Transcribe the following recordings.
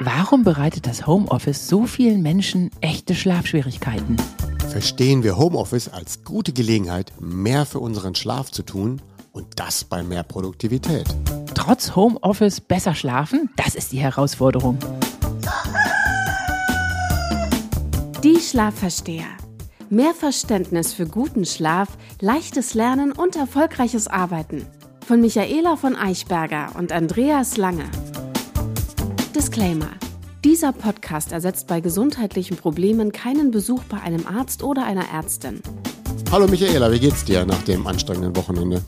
Warum bereitet das Homeoffice so vielen Menschen echte Schlafschwierigkeiten? Verstehen wir Homeoffice als gute Gelegenheit, mehr für unseren Schlaf zu tun und das bei mehr Produktivität. Trotz Homeoffice besser schlafen? Das ist die Herausforderung. Die Schlafversteher. Mehr Verständnis für guten Schlaf, leichtes Lernen und erfolgreiches Arbeiten. Von Michaela von Eichberger und Andreas Lange. Disclaimer. Dieser Podcast ersetzt bei gesundheitlichen Problemen keinen Besuch bei einem Arzt oder einer Ärztin. Hallo Michaela, wie geht's dir nach dem anstrengenden Wochenende?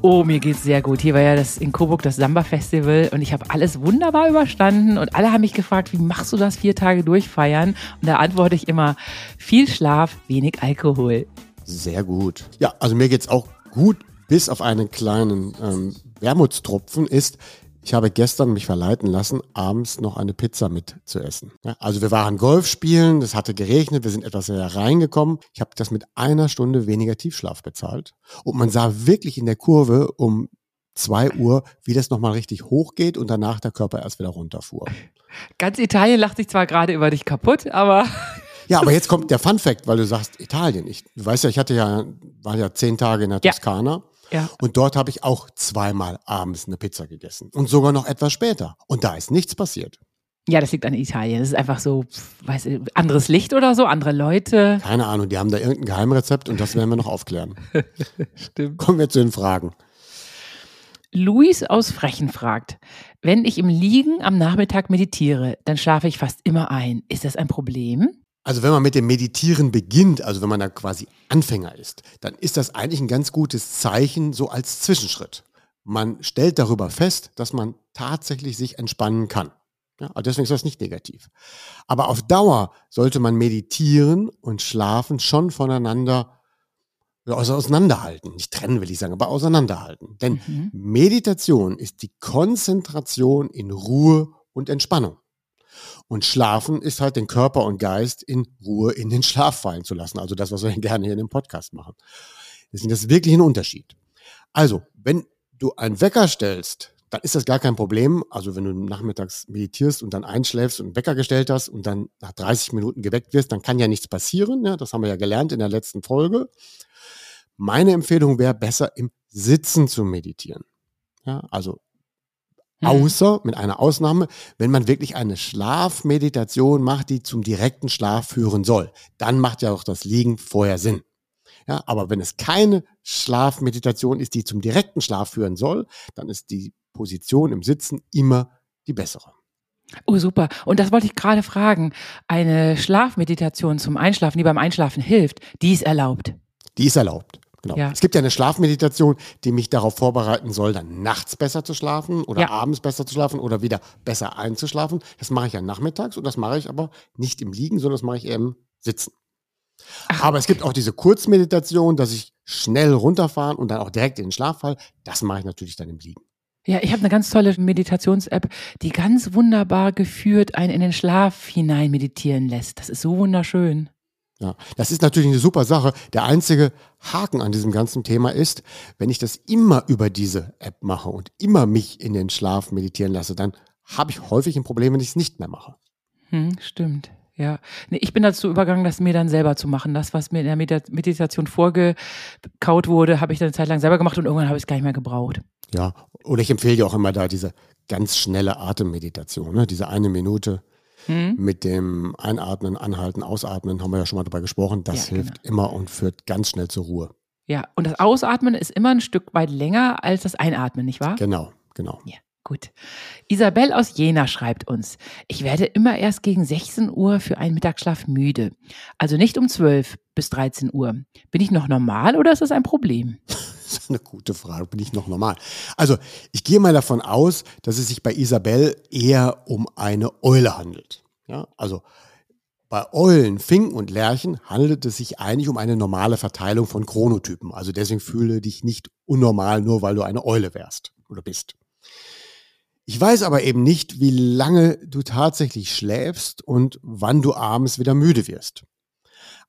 Oh, mir geht's sehr gut. Hier war ja das in Coburg das Samba Festival und ich habe alles wunderbar überstanden und alle haben mich gefragt, wie machst du das vier Tage durchfeiern? Und da antworte ich immer, viel Schlaf, wenig Alkohol. Sehr gut. Ja, also mir geht's auch gut, bis auf einen kleinen ähm, Wermutstropfen ist, ich habe gestern mich verleiten lassen, abends noch eine Pizza mit zu essen. Ja, also wir waren Golf spielen, es hatte geregnet, wir sind etwas hereingekommen. Ich habe das mit einer Stunde weniger Tiefschlaf bezahlt. Und man sah wirklich in der Kurve um zwei Uhr, wie das nochmal richtig hochgeht und danach der Körper erst wieder runterfuhr. Ganz Italien lacht sich zwar gerade über dich kaputt, aber ja, aber jetzt kommt der Fun Fact, weil du sagst Italien. Ich, du weißt ja, ich hatte ja, war ja zehn Tage in der. Toskana. Ja. Und dort habe ich auch zweimal abends eine Pizza gegessen. Und sogar noch etwas später. Und da ist nichts passiert. Ja, das liegt an Italien. Das ist einfach so, weiß ich, anderes Licht oder so, andere Leute. Keine Ahnung, die haben da irgendein Geheimrezept und das werden wir noch aufklären. Stimmt. Kommen wir zu den Fragen. Luis aus Frechen fragt, wenn ich im Liegen am Nachmittag meditiere, dann schlafe ich fast immer ein. Ist das ein Problem? Also wenn man mit dem Meditieren beginnt, also wenn man da quasi Anfänger ist, dann ist das eigentlich ein ganz gutes Zeichen so als Zwischenschritt. Man stellt darüber fest, dass man tatsächlich sich entspannen kann. Ja, also deswegen ist das nicht negativ. Aber auf Dauer sollte man meditieren und schlafen schon voneinander also auseinanderhalten. Nicht trennen will ich sagen, aber auseinanderhalten. Denn mhm. Meditation ist die Konzentration in Ruhe und Entspannung. Und Schlafen ist halt den Körper und Geist in Ruhe in den Schlaf fallen zu lassen. Also das, was wir gerne hier in dem Podcast machen. Deswegen ist das wirklich ein Unterschied. Also, wenn du einen Wecker stellst, dann ist das gar kein Problem. Also wenn du nachmittags meditierst und dann einschläfst und einen Wecker gestellt hast und dann nach 30 Minuten geweckt wirst, dann kann ja nichts passieren. Ja, das haben wir ja gelernt in der letzten Folge. Meine Empfehlung wäre besser im Sitzen zu meditieren. Ja, also. Außer, mit einer Ausnahme, wenn man wirklich eine Schlafmeditation macht, die zum direkten Schlaf führen soll. Dann macht ja auch das Liegen vorher Sinn. Ja, aber wenn es keine Schlafmeditation ist, die zum direkten Schlaf führen soll, dann ist die Position im Sitzen immer die bessere. Oh, super. Und das wollte ich gerade fragen. Eine Schlafmeditation zum Einschlafen, die beim Einschlafen hilft, die ist erlaubt. Die ist erlaubt. Genau. Ja. Es gibt ja eine Schlafmeditation, die mich darauf vorbereiten soll, dann nachts besser zu schlafen oder ja. abends besser zu schlafen oder wieder besser einzuschlafen. Das mache ich ja nachmittags und das mache ich aber nicht im Liegen, sondern das mache ich eher im Sitzen. Ach, aber es gibt auch diese Kurzmeditation, dass ich schnell runterfahren und dann auch direkt in den Schlaf fall. Das mache ich natürlich dann im Liegen. Ja, ich habe eine ganz tolle Meditations-App, die ganz wunderbar geführt einen in den Schlaf hinein meditieren lässt. Das ist so wunderschön. Ja, das ist natürlich eine super Sache. Der einzige Haken an diesem ganzen Thema ist, wenn ich das immer über diese App mache und immer mich in den Schlaf meditieren lasse, dann habe ich häufig ein Problem, wenn ich es nicht mehr mache. Hm, stimmt. Ja, nee, ich bin dazu übergegangen, das mir dann selber zu machen. Das, was mir in der Meditation vorgekaut wurde, habe ich dann eine Zeit lang selber gemacht und irgendwann habe ich es gar nicht mehr gebraucht. Ja, oder ich empfehle dir auch immer da diese ganz schnelle Atemmeditation, ne? diese eine Minute hm. Mit dem Einatmen, Anhalten, Ausatmen haben wir ja schon mal darüber gesprochen. Das ja, hilft genau. immer und führt ganz schnell zur Ruhe. Ja, und das Ausatmen ist immer ein Stück weit länger als das Einatmen, nicht wahr? Genau, genau. Ja. Gut. Isabel aus Jena schreibt uns, ich werde immer erst gegen 16 Uhr für einen Mittagsschlaf müde. Also nicht um 12 bis 13 Uhr. Bin ich noch normal oder ist das ein Problem? Das ist eine gute Frage. Bin ich noch normal? Also, ich gehe mal davon aus, dass es sich bei Isabel eher um eine Eule handelt. Ja, also bei Eulen, Finken und Lerchen handelt es sich eigentlich um eine normale Verteilung von Chronotypen. Also deswegen fühle dich nicht unnormal, nur weil du eine Eule wärst oder bist. Ich weiß aber eben nicht, wie lange du tatsächlich schläfst und wann du abends wieder müde wirst.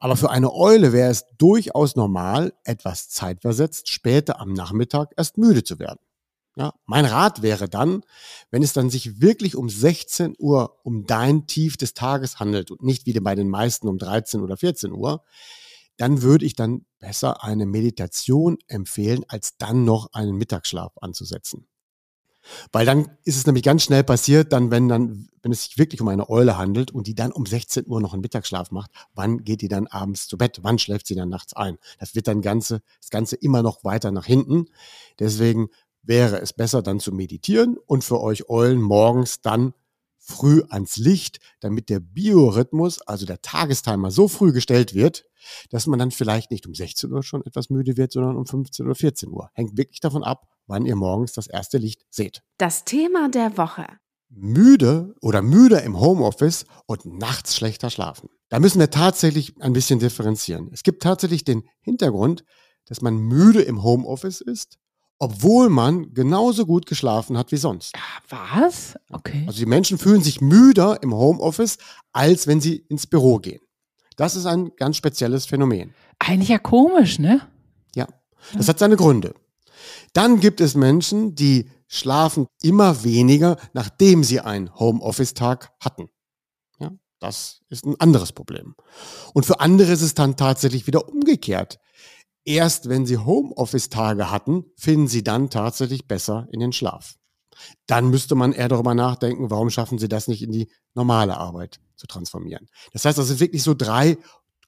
Aber für eine Eule wäre es durchaus normal, etwas zeitversetzt später am Nachmittag erst müde zu werden. Ja, mein Rat wäre dann, wenn es dann sich wirklich um 16 Uhr um dein Tief des Tages handelt und nicht wie bei den meisten um 13 oder 14 Uhr, dann würde ich dann besser eine Meditation empfehlen, als dann noch einen Mittagsschlaf anzusetzen. Weil dann ist es nämlich ganz schnell passiert, dann, wenn dann, wenn es sich wirklich um eine Eule handelt und die dann um 16 Uhr noch einen Mittagsschlaf macht, wann geht die dann abends zu Bett? Wann schläft sie dann nachts ein? Das wird dann Ganze, das Ganze immer noch weiter nach hinten. Deswegen wäre es besser, dann zu meditieren und für euch Eulen morgens dann früh ans Licht, damit der Biorhythmus, also der Tagestimer, so früh gestellt wird, dass man dann vielleicht nicht um 16 Uhr schon etwas müde wird, sondern um 15 oder 14 Uhr. Hängt wirklich davon ab, wann ihr morgens das erste Licht seht. Das Thema der Woche. Müde oder müde im Homeoffice und nachts schlechter schlafen. Da müssen wir tatsächlich ein bisschen differenzieren. Es gibt tatsächlich den Hintergrund, dass man müde im Homeoffice ist, obwohl man genauso gut geschlafen hat wie sonst. Was? Okay. Also die Menschen fühlen sich müder im Homeoffice, als wenn sie ins Büro gehen. Das ist ein ganz spezielles Phänomen. Eigentlich ja komisch, ne? Ja, das hat seine Gründe. Dann gibt es Menschen, die schlafen immer weniger, nachdem sie einen Homeoffice-Tag hatten. Ja, das ist ein anderes Problem. Und für andere ist es dann tatsächlich wieder umgekehrt. Erst wenn sie Homeoffice-Tage hatten, finden sie dann tatsächlich besser in den Schlaf. Dann müsste man eher darüber nachdenken, warum schaffen sie das nicht in die normale Arbeit zu transformieren. Das heißt, das sind wirklich so drei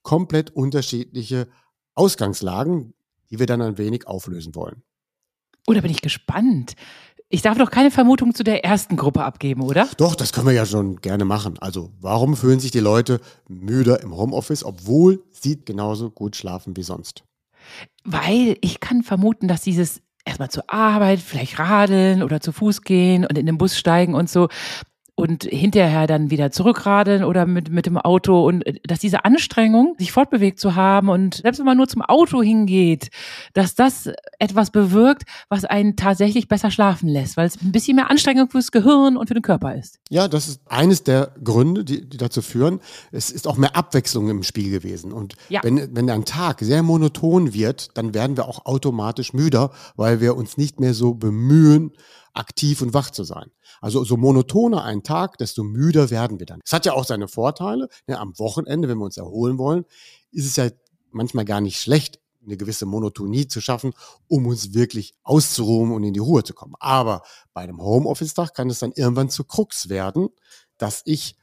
komplett unterschiedliche Ausgangslagen, die wir dann ein wenig auflösen wollen. Oder bin ich gespannt? Ich darf doch keine Vermutung zu der ersten Gruppe abgeben, oder? Doch, das können wir ja schon gerne machen. Also, warum fühlen sich die Leute müder im Homeoffice, obwohl sie genauso gut schlafen wie sonst? Weil ich kann vermuten, dass dieses erstmal zur Arbeit, vielleicht radeln oder zu Fuß gehen und in den Bus steigen und so, und hinterher dann wieder zurückradeln oder mit, mit dem Auto und äh, dass diese Anstrengung, sich fortbewegt zu haben und selbst wenn man nur zum Auto hingeht, dass das etwas bewirkt, was einen tatsächlich besser schlafen lässt, weil es ein bisschen mehr Anstrengung fürs Gehirn und für den Körper ist. Ja, das ist eines der Gründe, die, die dazu führen. Es ist auch mehr Abwechslung im Spiel gewesen. Und ja. wenn, wenn ein Tag sehr monoton wird, dann werden wir auch automatisch müder, weil wir uns nicht mehr so bemühen, aktiv und wach zu sein. Also so monotoner ein Tag, desto müder werden wir dann. Es hat ja auch seine Vorteile. Ne, am Wochenende, wenn wir uns erholen wollen, ist es ja manchmal gar nicht schlecht, eine gewisse Monotonie zu schaffen, um uns wirklich auszuruhen und in die Ruhe zu kommen. Aber bei einem Homeoffice-Tag kann es dann irgendwann zu Krux werden, dass ich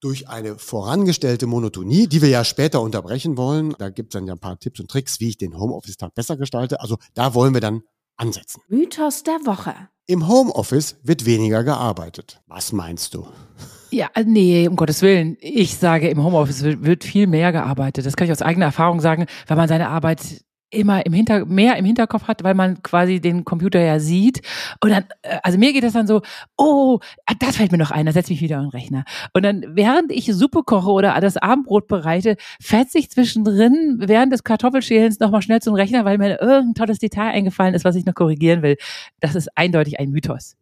durch eine vorangestellte Monotonie, die wir ja später unterbrechen wollen, da gibt es dann ja ein paar Tipps und Tricks, wie ich den Homeoffice-Tag besser gestalte. Also da wollen wir dann ansetzen. Mythos der Woche. Im Homeoffice wird weniger gearbeitet. Was meinst du? Ja, äh, nee, um Gottes Willen. Ich sage, im Homeoffice wird viel mehr gearbeitet. Das kann ich aus eigener Erfahrung sagen, weil man seine Arbeit immer im Hinter mehr im Hinterkopf hat, weil man quasi den Computer ja sieht. Und dann, äh, also mir geht das dann so, oh, ah, das fällt mir noch ein, da setze ich wieder an den Rechner. Und dann, während ich Suppe koche oder das Abendbrot bereite, fetze ich zwischendrin während des Kartoffelschälens nochmal schnell zum Rechner, weil mir irgendein tolles Detail eingefallen ist, was ich noch korrigieren will. Das ist eindeutig ein Mythos.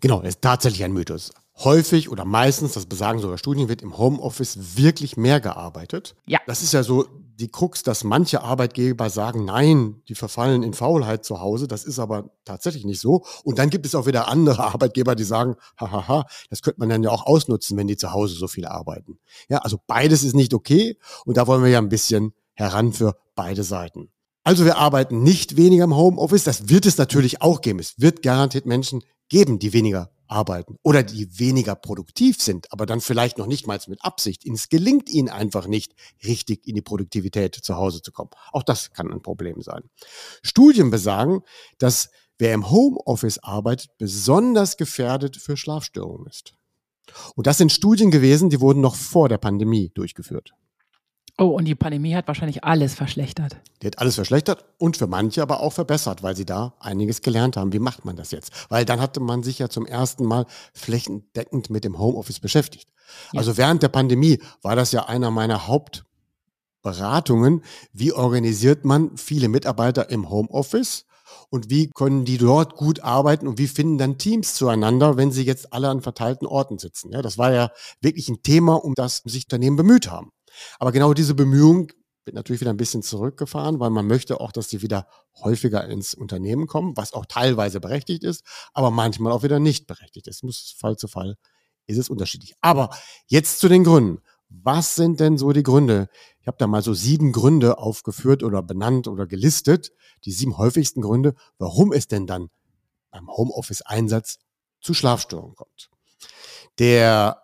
Genau, das ist tatsächlich ein Mythos häufig oder meistens, das besagen sogar Studien, wird im Homeoffice wirklich mehr gearbeitet. Ja. Das ist ja so die Krux, dass manche Arbeitgeber sagen, nein, die verfallen in Faulheit zu Hause. Das ist aber tatsächlich nicht so. Und dann gibt es auch wieder andere Arbeitgeber, die sagen, hahaha, das könnte man dann ja auch ausnutzen, wenn die zu Hause so viel arbeiten. Ja, also beides ist nicht okay. Und da wollen wir ja ein bisschen heran für beide Seiten. Also wir arbeiten nicht weniger im Homeoffice. Das wird es natürlich auch geben. Es wird garantiert Menschen geben, die weniger arbeiten oder die weniger produktiv sind, aber dann vielleicht noch nicht mal mit Absicht. Es gelingt ihnen einfach nicht, richtig in die Produktivität zu Hause zu kommen. Auch das kann ein Problem sein. Studien besagen, dass wer im Homeoffice arbeitet, besonders gefährdet für Schlafstörungen ist. Und das sind Studien gewesen, die wurden noch vor der Pandemie durchgeführt. Oh, und die Pandemie hat wahrscheinlich alles verschlechtert. Die hat alles verschlechtert und für manche aber auch verbessert, weil sie da einiges gelernt haben. Wie macht man das jetzt? Weil dann hatte man sich ja zum ersten Mal flächendeckend mit dem Homeoffice beschäftigt. Ja. Also während der Pandemie war das ja einer meiner Hauptberatungen. Wie organisiert man viele Mitarbeiter im Homeoffice? Und wie können die dort gut arbeiten und wie finden dann Teams zueinander, wenn sie jetzt alle an verteilten Orten sitzen? Ja, das war ja wirklich ein Thema, um das sich Unternehmen bemüht haben. Aber genau diese Bemühungen wird natürlich wieder ein bisschen zurückgefahren, weil man möchte auch, dass die wieder häufiger ins Unternehmen kommen, was auch teilweise berechtigt ist, aber manchmal auch wieder nicht berechtigt ist. Muss Fall zu Fall ist es unterschiedlich. Aber jetzt zu den Gründen. Was sind denn so die Gründe? Ich habe da mal so sieben Gründe aufgeführt oder benannt oder gelistet, die sieben häufigsten Gründe, warum es denn dann beim Homeoffice-Einsatz zu Schlafstörungen kommt. Der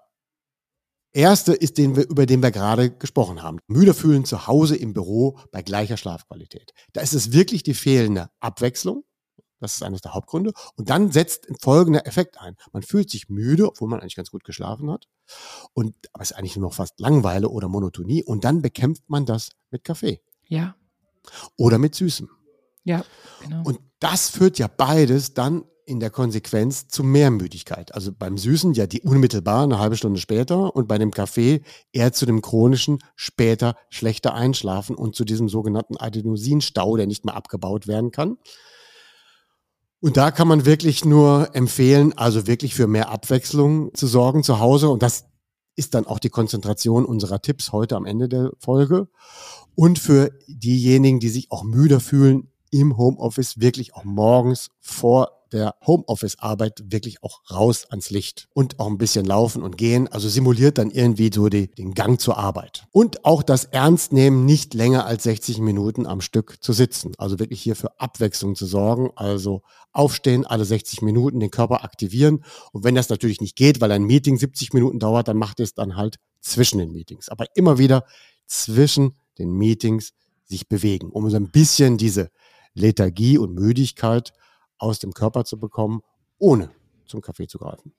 erste ist, den wir, über den wir gerade gesprochen haben. Müde fühlen zu Hause im Büro bei gleicher Schlafqualität. Da ist es wirklich die fehlende Abwechslung. Das ist eines der Hauptgründe. Und dann setzt folgender Effekt ein. Man fühlt sich müde, obwohl man eigentlich ganz gut geschlafen hat. Und, aber es ist eigentlich nur noch fast Langweile oder Monotonie. Und dann bekämpft man das mit Kaffee. Ja. Oder mit Süßem. Ja, genau. Und das führt ja beides dann in der Konsequenz zu mehr Müdigkeit. Also beim Süßen ja die unmittelbar eine halbe Stunde später und bei dem Kaffee eher zu dem chronischen später schlechter Einschlafen und zu diesem sogenannten Adenosinstau, der nicht mehr abgebaut werden kann. Und da kann man wirklich nur empfehlen, also wirklich für mehr Abwechslung zu sorgen zu Hause. Und das ist dann auch die Konzentration unserer Tipps heute am Ende der Folge. Und für diejenigen, die sich auch müder fühlen, im Homeoffice wirklich auch morgens vor der Homeoffice-Arbeit wirklich auch raus ans Licht und auch ein bisschen laufen und gehen. Also simuliert dann irgendwie so die, den Gang zur Arbeit. Und auch das Ernstnehmen, nicht länger als 60 Minuten am Stück zu sitzen. Also wirklich hier für Abwechslung zu sorgen. Also aufstehen, alle 60 Minuten den Körper aktivieren. Und wenn das natürlich nicht geht, weil ein Meeting 70 Minuten dauert, dann macht es dann halt zwischen den Meetings. Aber immer wieder zwischen den Meetings sich bewegen, um so ein bisschen diese Lethargie und Müdigkeit aus dem Körper zu bekommen, ohne zum Kaffee zu greifen.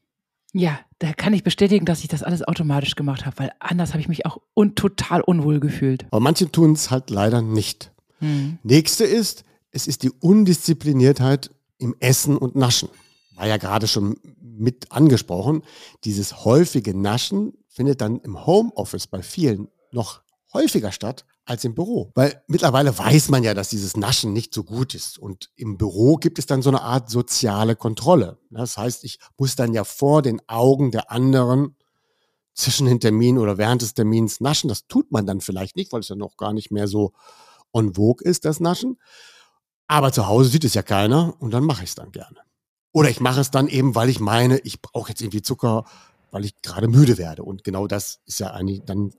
Ja, da kann ich bestätigen, dass ich das alles automatisch gemacht habe, weil anders habe ich mich auch un total unwohl gefühlt. Aber manche tun es halt leider nicht. Hm. Nächste ist, es ist die Undiszipliniertheit im Essen und Naschen. War ja gerade schon mit angesprochen. Dieses häufige Naschen findet dann im Homeoffice bei vielen noch häufiger statt als im Büro. Weil mittlerweile weiß man ja, dass dieses Naschen nicht so gut ist. Und im Büro gibt es dann so eine Art soziale Kontrolle. Das heißt, ich muss dann ja vor den Augen der anderen zwischen den Terminen oder während des Termins naschen. Das tut man dann vielleicht nicht, weil es ja noch gar nicht mehr so on vogue ist, das Naschen. Aber zu Hause sieht es ja keiner und dann mache ich es dann gerne. Oder ich mache es dann eben, weil ich meine, ich brauche jetzt irgendwie Zucker, weil ich gerade müde werde. Und genau das ist ja eigentlich dann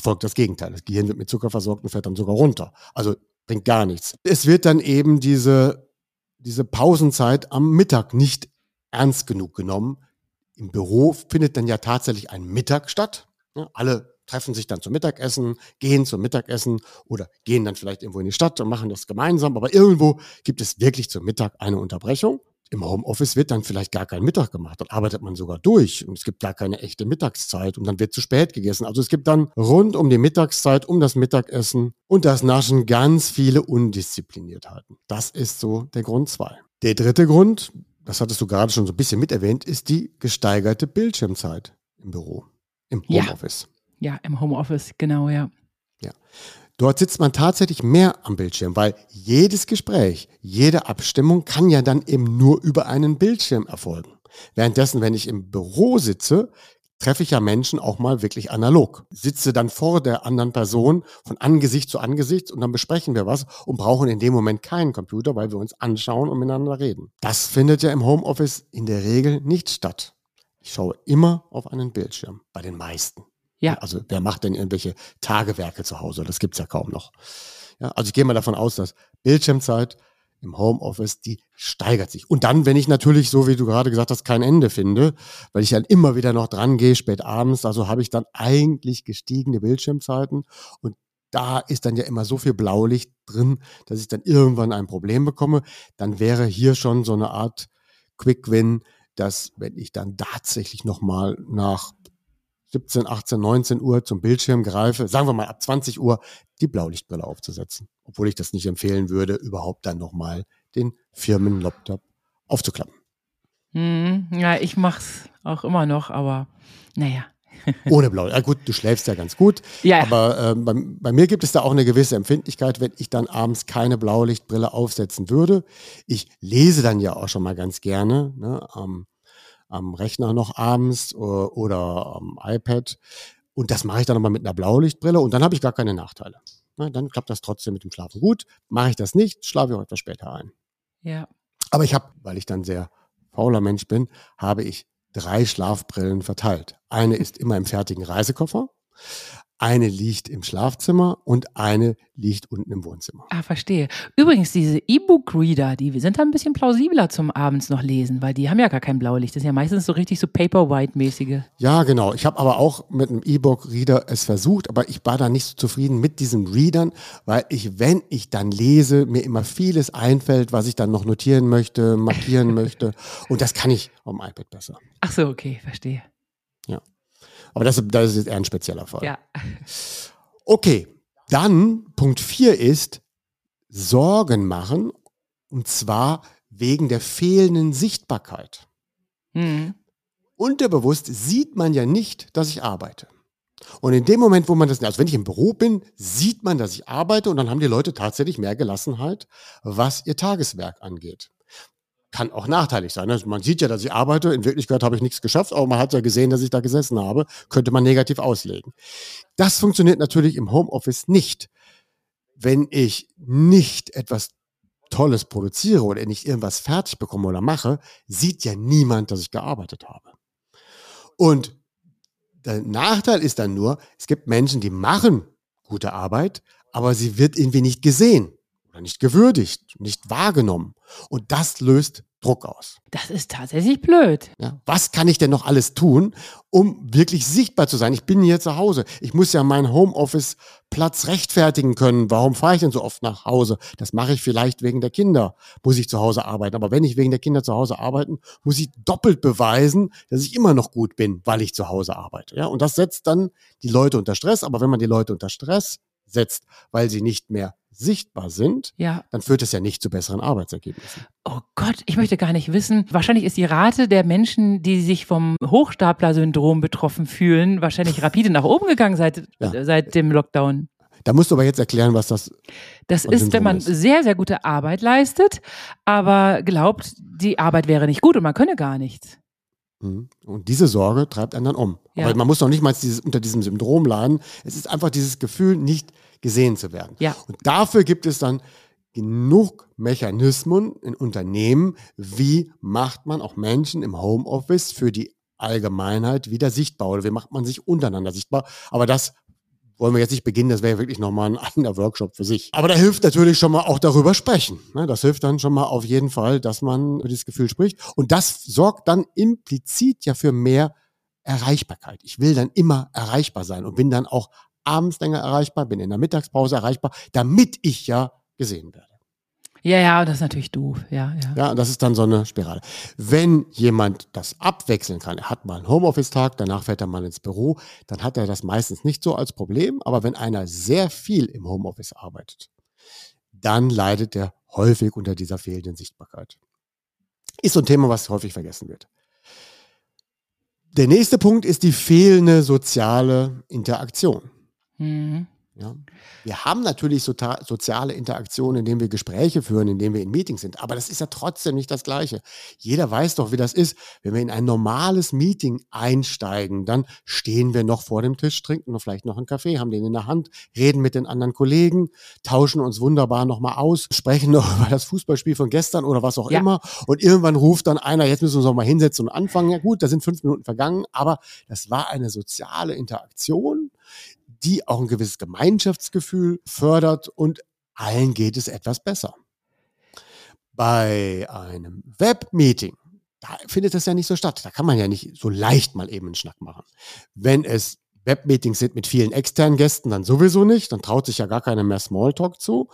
erfolgt das Gegenteil. Das Gehirn wird mit Zucker versorgt und fährt dann sogar runter. Also bringt gar nichts. Es wird dann eben diese, diese Pausenzeit am Mittag nicht ernst genug genommen. Im Büro findet dann ja tatsächlich ein Mittag statt. Ja, alle treffen sich dann zum Mittagessen, gehen zum Mittagessen oder gehen dann vielleicht irgendwo in die Stadt und machen das gemeinsam. Aber irgendwo gibt es wirklich zum Mittag eine Unterbrechung im Homeoffice wird dann vielleicht gar kein Mittag gemacht. Dann arbeitet man sogar durch und es gibt gar keine echte Mittagszeit und dann wird zu spät gegessen. Also es gibt dann rund um die Mittagszeit, um das Mittagessen und das Naschen ganz viele Undiszipliniertheiten. Das ist so der Grund zwei. Der dritte Grund, das hattest du gerade schon so ein bisschen mit erwähnt, ist die gesteigerte Bildschirmzeit im Büro, im Homeoffice. Ja, ja im Homeoffice, genau, ja. Ja. Dort sitzt man tatsächlich mehr am Bildschirm, weil jedes Gespräch, jede Abstimmung kann ja dann eben nur über einen Bildschirm erfolgen. Währenddessen, wenn ich im Büro sitze, treffe ich ja Menschen auch mal wirklich analog. Sitze dann vor der anderen Person von Angesicht zu Angesicht und dann besprechen wir was und brauchen in dem Moment keinen Computer, weil wir uns anschauen und miteinander reden. Das findet ja im Homeoffice in der Regel nicht statt. Ich schaue immer auf einen Bildschirm, bei den meisten. Ja. Also wer macht denn irgendwelche Tagewerke zu Hause? Das gibt's ja kaum noch. Ja, also ich gehe mal davon aus, dass Bildschirmzeit im Homeoffice, die steigert sich. Und dann, wenn ich natürlich, so wie du gerade gesagt hast, kein Ende finde, weil ich dann immer wieder noch dran gehe, spät abends, also habe ich dann eigentlich gestiegene Bildschirmzeiten und da ist dann ja immer so viel Blaulicht drin, dass ich dann irgendwann ein Problem bekomme. Dann wäre hier schon so eine Art Quick Win, dass wenn ich dann tatsächlich nochmal nach 17, 18, 19 Uhr zum Bildschirm greife, sagen wir mal ab 20 Uhr, die Blaulichtbrille aufzusetzen. Obwohl ich das nicht empfehlen würde, überhaupt dann nochmal den Firmenlaptop aufzuklappen. Hm, ja, ich mach's auch immer noch, aber naja. Ohne Blau. Ja gut, du schläfst ja ganz gut. Ja. Aber äh, bei, bei, mir gibt es da auch eine gewisse Empfindlichkeit, wenn ich dann abends keine Blaulichtbrille aufsetzen würde. Ich lese dann ja auch schon mal ganz gerne. Ne, ähm, am Rechner noch abends oder, oder am iPad. Und das mache ich dann nochmal mit einer Blaulichtbrille und dann habe ich gar keine Nachteile. Na, dann klappt das trotzdem mit dem Schlafen gut. Mache ich das nicht, schlafe ich auch etwas später ein. Ja. Aber ich habe, weil ich dann sehr fauler Mensch bin, habe ich drei Schlafbrillen verteilt. Eine ist immer im fertigen Reisekoffer. Eine liegt im Schlafzimmer und eine liegt unten im Wohnzimmer. Ah, verstehe. Übrigens, diese E-Book-Reader, die sind da ein bisschen plausibler zum abends noch lesen, weil die haben ja gar kein Blaulicht. Das ist ja meistens so richtig so Paperwhite-mäßige. Ja, genau. Ich habe aber auch mit einem E-Book-Reader es versucht, aber ich war da nicht so zufrieden mit diesen Readern, weil ich, wenn ich dann lese, mir immer vieles einfällt, was ich dann noch notieren möchte, markieren möchte. Und das kann ich auf dem iPad besser. Ach so, okay, verstehe. Aber das, das ist jetzt eher ein spezieller Fall. Ja. Okay, dann Punkt 4 ist Sorgen machen und zwar wegen der fehlenden Sichtbarkeit. Mhm. Unterbewusst sieht man ja nicht, dass ich arbeite. Und in dem Moment, wo man das, also wenn ich im Büro bin, sieht man, dass ich arbeite und dann haben die Leute tatsächlich mehr Gelassenheit, was ihr Tageswerk angeht kann auch nachteilig sein. Also man sieht ja, dass ich arbeite. In Wirklichkeit habe ich nichts geschafft, aber man hat ja gesehen, dass ich da gesessen habe. Könnte man negativ auslegen. Das funktioniert natürlich im Homeoffice nicht. Wenn ich nicht etwas Tolles produziere oder nicht irgendwas fertig bekomme oder mache, sieht ja niemand, dass ich gearbeitet habe. Und der Nachteil ist dann nur, es gibt Menschen, die machen gute Arbeit, aber sie wird irgendwie nicht gesehen nicht gewürdigt, nicht wahrgenommen. Und das löst Druck aus. Das ist tatsächlich blöd. Ja, was kann ich denn noch alles tun, um wirklich sichtbar zu sein? Ich bin hier zu Hause. Ich muss ja meinen Homeoffice-Platz rechtfertigen können. Warum fahre ich denn so oft nach Hause? Das mache ich vielleicht wegen der Kinder, muss ich zu Hause arbeiten. Aber wenn ich wegen der Kinder zu Hause arbeiten, muss ich doppelt beweisen, dass ich immer noch gut bin, weil ich zu Hause arbeite. Ja, und das setzt dann die Leute unter Stress. Aber wenn man die Leute unter Stress setzt, weil sie nicht mehr sichtbar sind, Ja. dann führt es ja nicht zu besseren Arbeitsergebnissen. Oh Gott, ich möchte gar nicht wissen. Wahrscheinlich ist die Rate der Menschen, die sich vom Hochstapler-Syndrom betroffen fühlen, wahrscheinlich rapide nach oben gegangen seit, Ja. seit dem Lockdown. Da musst du aber jetzt erklären, was das. Das ist, Syndrom wenn man ist. sehr, sehr gute Arbeit leistet, aber glaubt, die Arbeit wäre nicht gut und man könne gar nichts. Mhm. Und diese Sorge treibt einen dann um. Ja. Aber man muss noch nicht mal dieses, unter diesem Syndrom leiden. Es ist einfach dieses Gefühl, nicht gesehen zu werden. Ja. Und dafür gibt es dann genug Mechanismen in Unternehmen, wie macht man auch Menschen im Homeoffice für die Allgemeinheit wieder sichtbar oder wie macht man sich untereinander sichtbar. Aber das wollen wir jetzt nicht beginnen, das wäre wirklich nochmal ein eigener Workshop für sich. Aber da hilft natürlich schon mal auch darüber sprechen. ne? Das hilft dann schon mal auf jeden Fall, dass man über dieses Gefühl spricht. Und das sorgt dann implizit ja für mehr Erreichbarkeit. Ich will dann immer erreichbar sein und bin dann auch abends länger erreichbar, bin in der Mittagspause erreichbar, damit ich ja gesehen werde. Ja, ja, das ist natürlich doof. Ja, ja. Ja, das ist dann so eine Spirale. Wenn jemand das abwechseln kann, er hat mal einen Homeoffice-Tag, danach fährt er mal ins Büro, dann hat er das meistens nicht so als Problem. Aber wenn einer sehr viel im Homeoffice arbeitet, dann leidet er häufig unter dieser fehlenden Sichtbarkeit. Ist so ein Thema, was häufig vergessen wird. Der nächste Punkt ist die fehlende soziale Interaktion. Mhm. Ja. Wir haben natürlich so soziale Interaktionen, indem wir Gespräche führen, indem wir in Meetings sind, aber das ist ja trotzdem nicht das Gleiche. Jeder weiß doch, wie das ist. Wenn wir in ein normales Meeting einsteigen, dann stehen wir noch vor dem Tisch, trinken noch vielleicht noch einen Kaffee, haben den in der Hand, reden mit den anderen Kollegen, tauschen uns wunderbar nochmal aus, sprechen noch über das Fußballspiel von gestern oder was auch Ja. immer. Und irgendwann ruft dann einer, jetzt müssen wir uns noch mal hinsetzen und anfangen. Ja gut, da sind fünf Minuten vergangen, aber das war eine soziale Interaktion, die auch ein gewisses Gemeinschaftsgefühl fördert und allen geht es etwas besser. Bei einem Webmeeting, da findet das ja nicht so statt. Da kann man ja nicht so leicht mal eben einen Schnack machen. Wenn es Webmeetings sind mit vielen externen Gästen, dann sowieso nicht. Dann traut sich ja gar keiner mehr Smalltalk zu.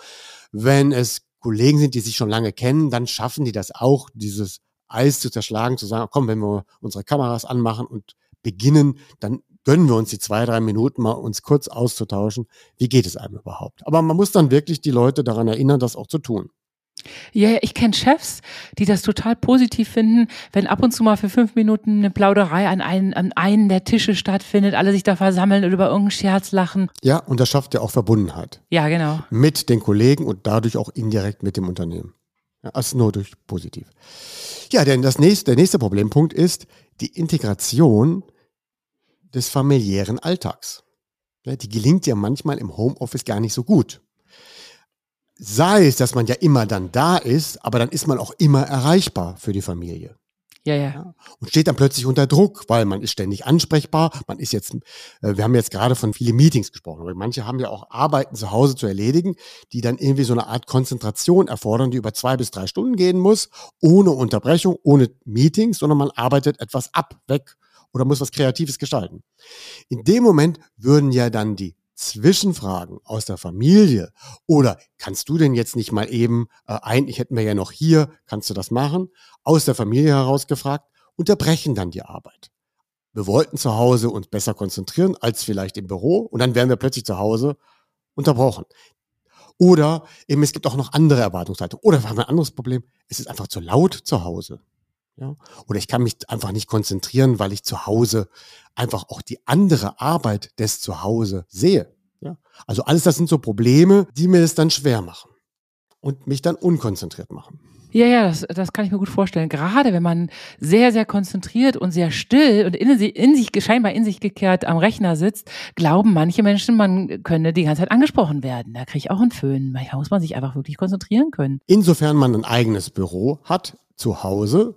Wenn es Kollegen sind, die sich schon lange kennen, dann schaffen die das auch, dieses Eis zu zerschlagen, zu sagen, komm, wenn wir unsere Kameras anmachen und beginnen, dann gönnen wir uns die zwei, drei Minuten mal uns kurz auszutauschen. Wie geht es einem überhaupt? Aber man muss dann wirklich die Leute daran erinnern, das auch zu tun. Ja, ich kenne Chefs, die das total positiv finden, wenn ab und zu mal für fünf Minuten eine Plauderei an einen, an einen der Tische stattfindet, alle sich da versammeln und über irgendeinen Scherz lachen. Ja, und das schafft ja auch Verbundenheit Ja, genau. mit den Kollegen und dadurch auch indirekt mit dem Unternehmen. Ja, also nur durch positiv. Ja, denn das nächste, der nächste Problempunkt ist die Integration des familiären Alltags. ne, die gelingt ja manchmal im Homeoffice gar nicht so gut. Sei es, dass man ja immer dann da ist, aber dann ist man auch immer erreichbar für die Familie. Ja, ja. Und steht dann plötzlich unter Druck, weil man ist ständig ansprechbar. Man ist jetzt, äh, wir haben jetzt gerade von vielen Meetings gesprochen, aber manche haben ja auch Arbeiten zu Hause zu erledigen, die dann irgendwie so eine Art Konzentration erfordern, die über zwei bis drei Stunden gehen muss, ohne Unterbrechung, ohne Meetings, sondern man arbeitet etwas ab, weg oder muss was Kreatives gestalten. In dem Moment würden ja dann die Zwischenfragen aus der Familie oder kannst du denn jetzt nicht mal eben, äh, eigentlich hätten wir ja noch hier, kannst du das machen, aus der Familie heraus gefragt, unterbrechen dann die Arbeit. Wir wollten zu Hause uns besser konzentrieren als vielleicht im Büro und dann wären wir plötzlich zu Hause unterbrochen. Oder eben es gibt auch noch andere Erwartungshaltungen. Oder wir haben ein anderes Problem, es ist einfach zu laut zu Hause. Ja? Oder ich kann mich einfach nicht konzentrieren, weil ich zu Hause einfach auch die andere Arbeit des Zuhause sehe. Ja? Also alles das sind so Probleme, die mir es dann schwer machen und mich dann unkonzentriert machen. Ja, ja, das, das kann ich mir gut vorstellen. Gerade wenn man sehr, sehr konzentriert und sehr still und in, sich, in sich, scheinbar in sich gekehrt am Rechner sitzt, glauben manche Menschen, man könne die ganze Zeit angesprochen werden. Da kriege ich auch einen Föhn. Manchmal muss man sich einfach wirklich konzentrieren können. Insofern man ein eigenes Büro hat, zu Hause,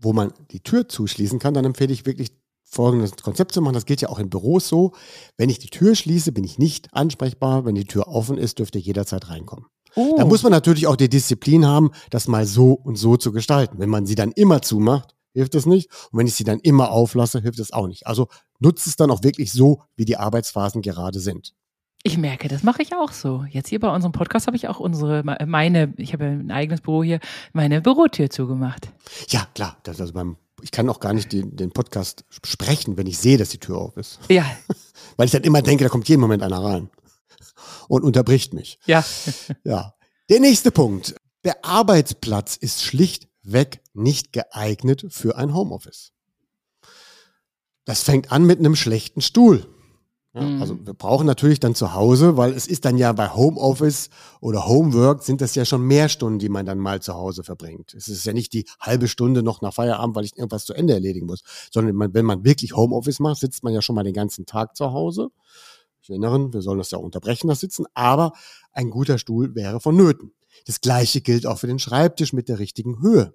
wo man die Tür zuschließen kann, dann empfehle ich wirklich folgendes Konzept zu machen. Das geht ja auch in Büros so. Wenn ich die Tür schließe, bin ich nicht ansprechbar. Wenn die Tür offen ist, dürfte jederzeit reinkommen. Oh. Da muss man natürlich auch die Disziplin haben, das mal so und so zu gestalten. Wenn man sie dann immer zumacht, hilft es nicht. Und wenn ich sie dann immer auflasse, hilft es auch nicht. Also nutzt es dann auch wirklich so, wie die Arbeitsphasen gerade sind. Ich merke, das mache ich auch so. Jetzt hier bei unserem Podcast habe ich auch unsere, meine, ich habe ein eigenes Büro hier, meine Bürotür zugemacht. Ja, klar. Das, also beim, ich kann auch gar nicht den, den Podcast sprechen, wenn ich sehe, dass die Tür auf ist. Ja, Weil ich dann immer denke, da kommt jeden Moment einer rein und unterbricht mich. ja. Ja. Der nächste Punkt. Der Arbeitsplatz ist schlichtweg nicht geeignet für ein Homeoffice. Das fängt an mit einem schlechten Stuhl. Ja, Mhm. Also wir brauchen natürlich dann zu Hause, weil es ist dann ja bei Homeoffice oder Homework sind das ja schon mehr Stunden, die man dann mal zu Hause verbringt. Es ist ja nicht die halbe Stunde noch nach Feierabend, weil ich irgendwas zu Ende erledigen muss, sondern man, wenn man wirklich Homeoffice macht, sitzt man ja schon mal den ganzen Tag zu Hause. Ich erinnere, wir sollen das ja auch unterbrechen, das Sitzen, aber ein guter Stuhl wäre vonnöten. Das gleiche gilt auch für den Schreibtisch mit der richtigen Höhe.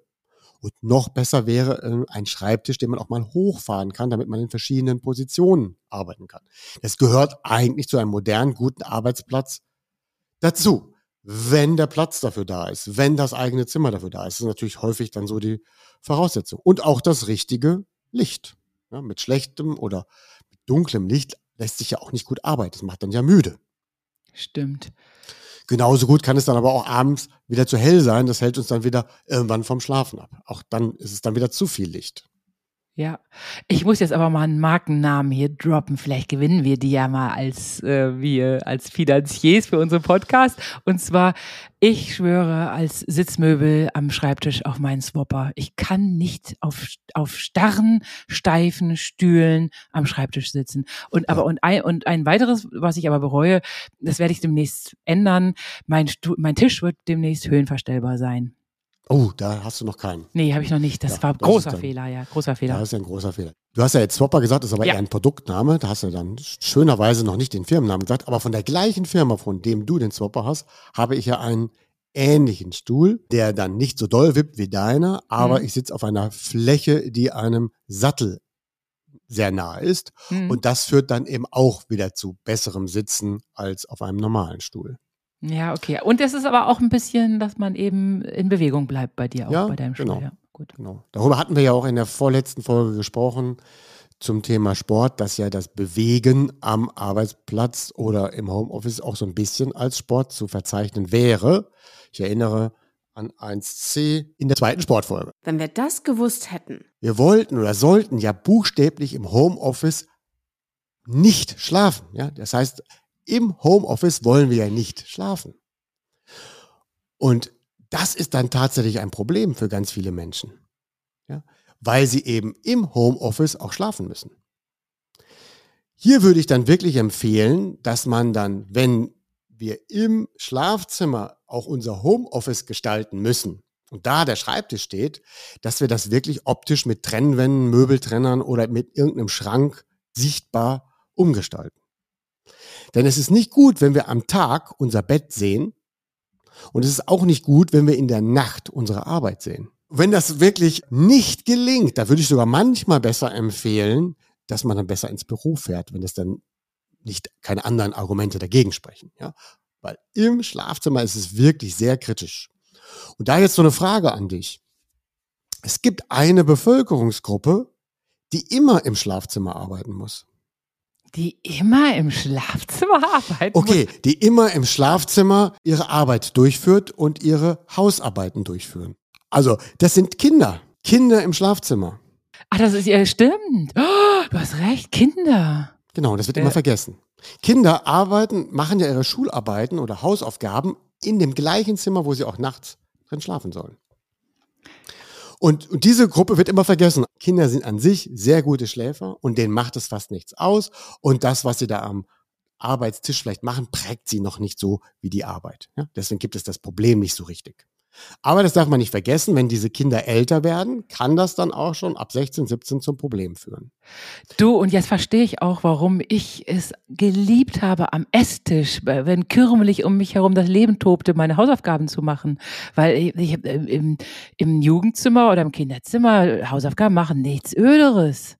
Und noch besser wäre äh, ein Schreibtisch, den man auch mal hochfahren kann, damit man in verschiedenen Positionen arbeiten kann. Das gehört eigentlich zu einem modernen, guten Arbeitsplatz dazu. Wenn der Platz dafür da ist, wenn das eigene Zimmer dafür da ist, das ist natürlich häufig dann so die Voraussetzung. Und auch das richtige Licht. Ja, mit schlechtem oder mit dunklem Licht lässt sich ja auch nicht gut arbeiten. Das macht dann ja müde. Stimmt. Genauso gut kann es dann aber auch abends wieder zu hell sein. Das hält uns dann wieder irgendwann vom Schlafen ab. Auch dann ist es dann wieder zu viel Licht. Ja, ich muss jetzt aber mal einen Markennamen hier droppen. Vielleicht gewinnen wir die ja mal als äh, wir als Finanziers für unseren Podcast. Und zwar, ich schwöre als Sitzmöbel am Schreibtisch auf meinen Swapper. Ich kann nicht auf auf starren, steifen Stühlen am Schreibtisch sitzen. Und aber und ein und ein weiteres, was ich aber bereue, das werde ich demnächst ändern. Mein Stu mein Tisch wird demnächst höhenverstellbar sein. Oh, da hast du noch keinen. Nee, habe ich noch nicht. Das Ja, war das ist großer dann- Fehler, ja, großer Fehler. das ist ja ein großer Fehler. Du hast ja jetzt Swapper gesagt, das ist aber Ja. eher ein Produktname. Da hast du dann schönerweise noch nicht den Firmennamen gesagt. Aber von der gleichen Firma, von dem du den Swapper hast, habe ich ja einen ähnlichen Stuhl, der dann nicht so doll wippt wie deiner, aber Mhm. ich sitze auf einer Fläche, die einem Sattel sehr nah ist. Hm. Und das führt dann eben auch wieder zu besserem Sitzen als auf einem normalen Stuhl. Ja, okay. Und es ist aber auch ein bisschen, dass man eben in Bewegung bleibt bei dir, auch Ja, bei deinem Stuhl. genau. Ja, gut. Genau. Darüber hatten wir ja auch in der vorletzten Folge gesprochen zum Thema Sport, dass ja das Bewegen am Arbeitsplatz oder im Homeoffice auch so ein bisschen als Sport zu verzeichnen wäre. Ich erinnere an 1c in der zweiten Sportfolge. Wenn wir das gewusst hätten. Wir wollten oder sollten ja buchstäblich im Homeoffice nicht schlafen. Ja? Das heißt, im Homeoffice wollen wir ja nicht schlafen. Und das ist dann tatsächlich ein Problem für ganz viele Menschen. Ja? Weil sie eben im Homeoffice auch schlafen müssen. Hier würde ich dann wirklich empfehlen, dass man dann, wenn wir im Schlafzimmer auch unser Homeoffice gestalten müssen und da der Schreibtisch steht, dass wir das wirklich optisch mit Trennwänden, Möbeltrennern oder mit irgendeinem Schrank sichtbar umgestalten. Denn es ist nicht gut, wenn wir am Tag unser Bett sehen. Und es ist auch nicht gut, wenn wir in der Nacht unsere Arbeit sehen. Wenn das wirklich nicht gelingt, da würde ich sogar manchmal besser empfehlen, dass man dann besser ins Büro fährt, wenn es dann nicht keine anderen Argumente dagegen sprechen. Ja? Weil im Schlafzimmer ist es wirklich sehr kritisch. Und da jetzt so eine Frage an dich. Es gibt eine Bevölkerungsgruppe, die immer im Schlafzimmer arbeiten muss. Die immer im Schlafzimmer arbeiten Okay, die immer im Schlafzimmer ihre Arbeit durchführt und ihre Hausarbeiten durchführen. Also, das sind Kinder. Kinder im Schlafzimmer. Ach, das ist ja stimmt. Oh, du hast recht, Kinder. Genau, das wird Ja. immer vergessen. Kinder arbeiten, machen ja ihre Schularbeiten oder Hausaufgaben in dem gleichen Zimmer, wo sie auch nachts drin schlafen sollen. Und, und diese Gruppe wird immer vergessen. Kinder sind an sich sehr gute Schläfer und denen macht es fast nichts aus. Und das, was sie da am Arbeitstisch vielleicht machen, prägt sie noch nicht so wie die Arbeit. Ja? Deswegen gibt es das Problem nicht so richtig. Aber das darf man nicht vergessen, wenn diese Kinder älter werden, kann das dann auch schon ab 16, 17 zum Problem führen. Du, und jetzt verstehe ich auch, warum ich es geliebt habe, am Esstisch, wenn kürmelig um mich herum das Leben tobte, meine Hausaufgaben zu machen. Weil ich, ich äh, im, im Jugendzimmer oder im Kinderzimmer Hausaufgaben machen nichts Öderes.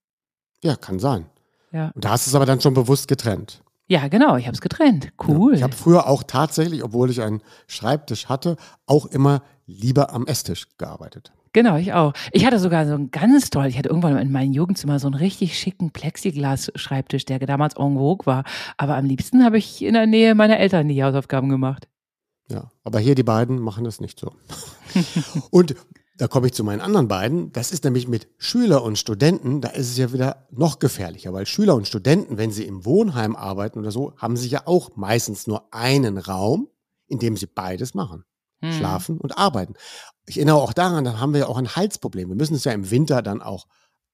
Ja, kann sein. Ja, Und da hast du es aber dann schon bewusst getrennt. Ja genau, ich habe es getrennt. Cool. Ich habe früher auch tatsächlich, obwohl ich einen Schreibtisch hatte, auch immer lieber am Esstisch gearbeitet. Genau, ich auch. Ich hatte sogar so einen ganz toll, ich hatte irgendwann in meinem Jugendzimmer so einen richtig schicken Plexiglas-Schreibtisch, der damals en vogue war. Aber am liebsten habe ich in der Nähe meiner Eltern die Hausaufgaben gemacht. Ja, aber hier die beiden machen das nicht so. und da komme ich zu meinen anderen beiden. Das ist nämlich mit Schüler und Studenten, da ist es ja wieder noch gefährlicher, weil Schüler und Studenten, wenn sie im Wohnheim arbeiten oder so, haben sie ja auch meistens nur einen Raum, in dem sie beides machen. Hm. Schlafen und arbeiten. Ich erinnere auch daran, da haben wir ja auch ein Heizproblem. Wir müssen es ja im Winter dann auch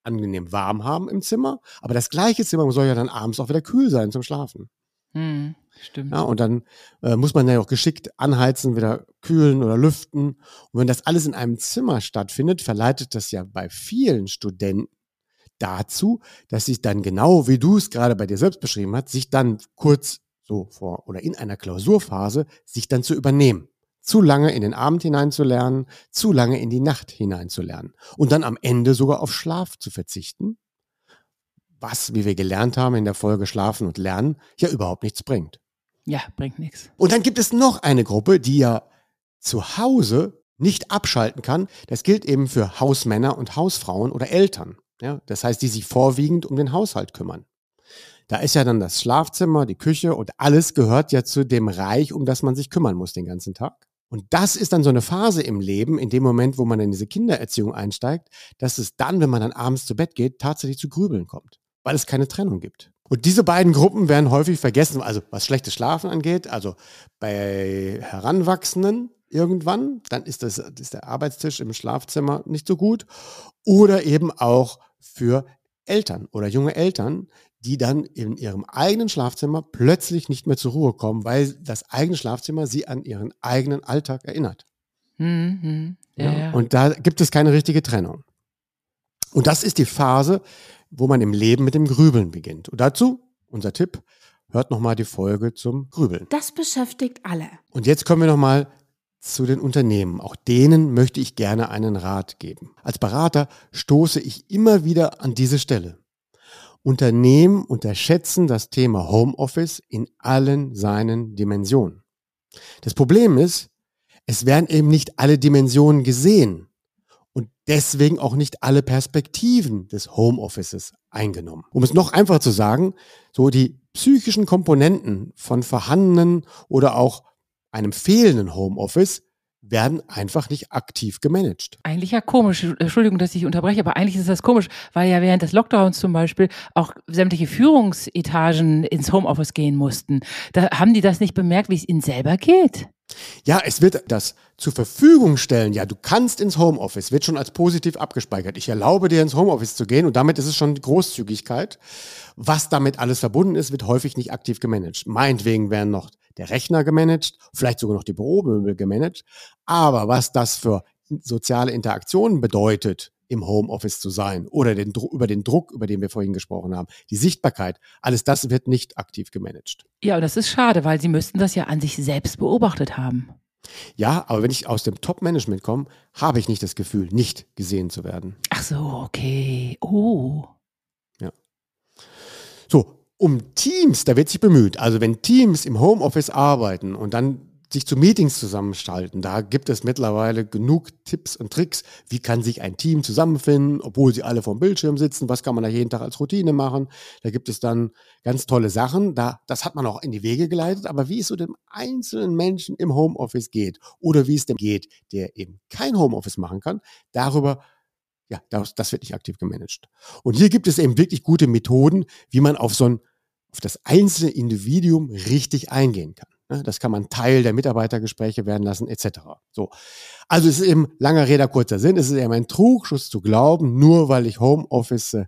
angenehm warm haben im Zimmer, aber das gleiche Zimmer soll ja dann abends auch wieder kühl sein zum Schlafen. Hm, stimmt. Ja, und dann äh, muss man ja auch geschickt anheizen, wieder kühlen oder lüften. Und wenn das alles in einem Zimmer stattfindet, verleitet das ja bei vielen Studenten dazu, dass sich dann genau, wie du es gerade bei dir selbst beschrieben hast, sich dann kurz so vor oder in einer Klausurphase sich dann zu übernehmen. Zu lange in den Abend hineinzulernen, zu lange in die Nacht hineinzulernen und dann am Ende sogar auf Schlaf zu verzichten, was, wie wir gelernt haben in der Folge Schlafen und Lernen, ja überhaupt nichts bringt. Ja, bringt nichts. Und dann gibt es noch eine Gruppe, die ja zu Hause nicht abschalten kann. Das gilt eben für Hausmänner und Hausfrauen oder Eltern. Ja, das heißt, die sich vorwiegend um den Haushalt kümmern. Da ist ja dann das Schlafzimmer, die Küche und alles gehört ja zu dem Reich, um das man sich kümmern muss den ganzen Tag. Und das ist dann so eine Phase im Leben, in dem Moment, wo man in diese Kindererziehung einsteigt, dass es dann, wenn man dann abends zu Bett geht, tatsächlich zu Grübeln kommt, weil es keine Trennung gibt. Und diese beiden Gruppen werden häufig vergessen, also was schlechtes Schlafen angeht, also bei Heranwachsenden irgendwann, dann ist, das, ist der Arbeitstisch im Schlafzimmer nicht so gut. Oder eben auch für Eltern oder junge Eltern, die dann in ihrem eigenen Schlafzimmer plötzlich nicht mehr zur Ruhe kommen, weil das eigene Schlafzimmer sie an ihren eigenen Alltag erinnert. Hm, hm. Ja, Ja, ja. Und da gibt es keine richtige Trennung. Und das ist die Phase, wo man im Leben mit dem Grübeln beginnt. Und dazu, unser Tipp, hört nochmal die Folge zum Grübeln. Das beschäftigt alle. Und jetzt kommen wir nochmal zu den Unternehmen. Auch denen möchte ich gerne einen Rat geben. Als Berater stoße ich immer wieder an diese Stelle. Unternehmen unterschätzen das Thema Homeoffice in allen seinen Dimensionen. Das Problem ist, es werden eben nicht alle Dimensionen gesehen und deswegen auch nicht alle Perspektiven des Homeoffices eingenommen. Um es noch einfacher zu sagen, so die psychischen Komponenten von vorhandenen oder auch einem fehlenden Homeoffice werden einfach nicht aktiv gemanagt. Eigentlich ja komisch. Entschuldigung, dass ich unterbreche, aber eigentlich ist das komisch, weil ja während des Lockdowns zum Beispiel auch sämtliche Führungsetagen ins Homeoffice gehen mussten. Da haben die das nicht bemerkt, wie es ihnen selber geht. Ja, es wird das zur Verfügung stellen. Ja, du kannst ins Homeoffice, wird schon als positiv abgespeichert. Ich erlaube dir ins Homeoffice zu gehen und damit ist es schon Großzügigkeit. Was damit alles verbunden ist, wird häufig nicht aktiv gemanagt. Meinetwegen werden noch der Rechner gemanagt, vielleicht sogar noch die Büromöbel gemanagt. Aber was das für soziale Interaktionen bedeutet im Homeoffice zu sein oder den, über den Druck, über den wir vorhin gesprochen haben, die Sichtbarkeit, alles das wird nicht aktiv gemanagt. Ja, und das ist schade, weil sie müssten das ja an sich selbst beobachtet haben. Ja, aber wenn ich aus dem Top-Management komme, habe ich nicht das Gefühl, nicht gesehen zu werden. Ach so, okay. Oh. Ja. So, um Teams, da wird sich bemüht. Also wenn Teams im Homeoffice arbeiten und dann sich zu Meetings zusammenschalten. Da gibt es mittlerweile genug Tipps und Tricks. Wie kann sich ein Team zusammenfinden, obwohl sie alle vom Bildschirm sitzen? Was kann man da jeden Tag als Routine machen? Da gibt es dann ganz tolle Sachen. Da, das hat man auch in die Wege geleitet. Aber wie es so dem einzelnen Menschen im Homeoffice geht oder wie es dem geht, der eben kein Homeoffice machen kann, darüber ja, das, das wird nicht aktiv gemanagt. Und hier gibt es eben wirklich gute Methoden, wie man auf so ein, auf das einzelne Individuum richtig eingehen kann. Ne, das kann man Teil der Mitarbeitergespräche werden lassen, etc. So. Also es ist eben langer Rede, kurzer Sinn. Es ist eben ein Trugschuss zu glauben, nur weil ich Homeoffice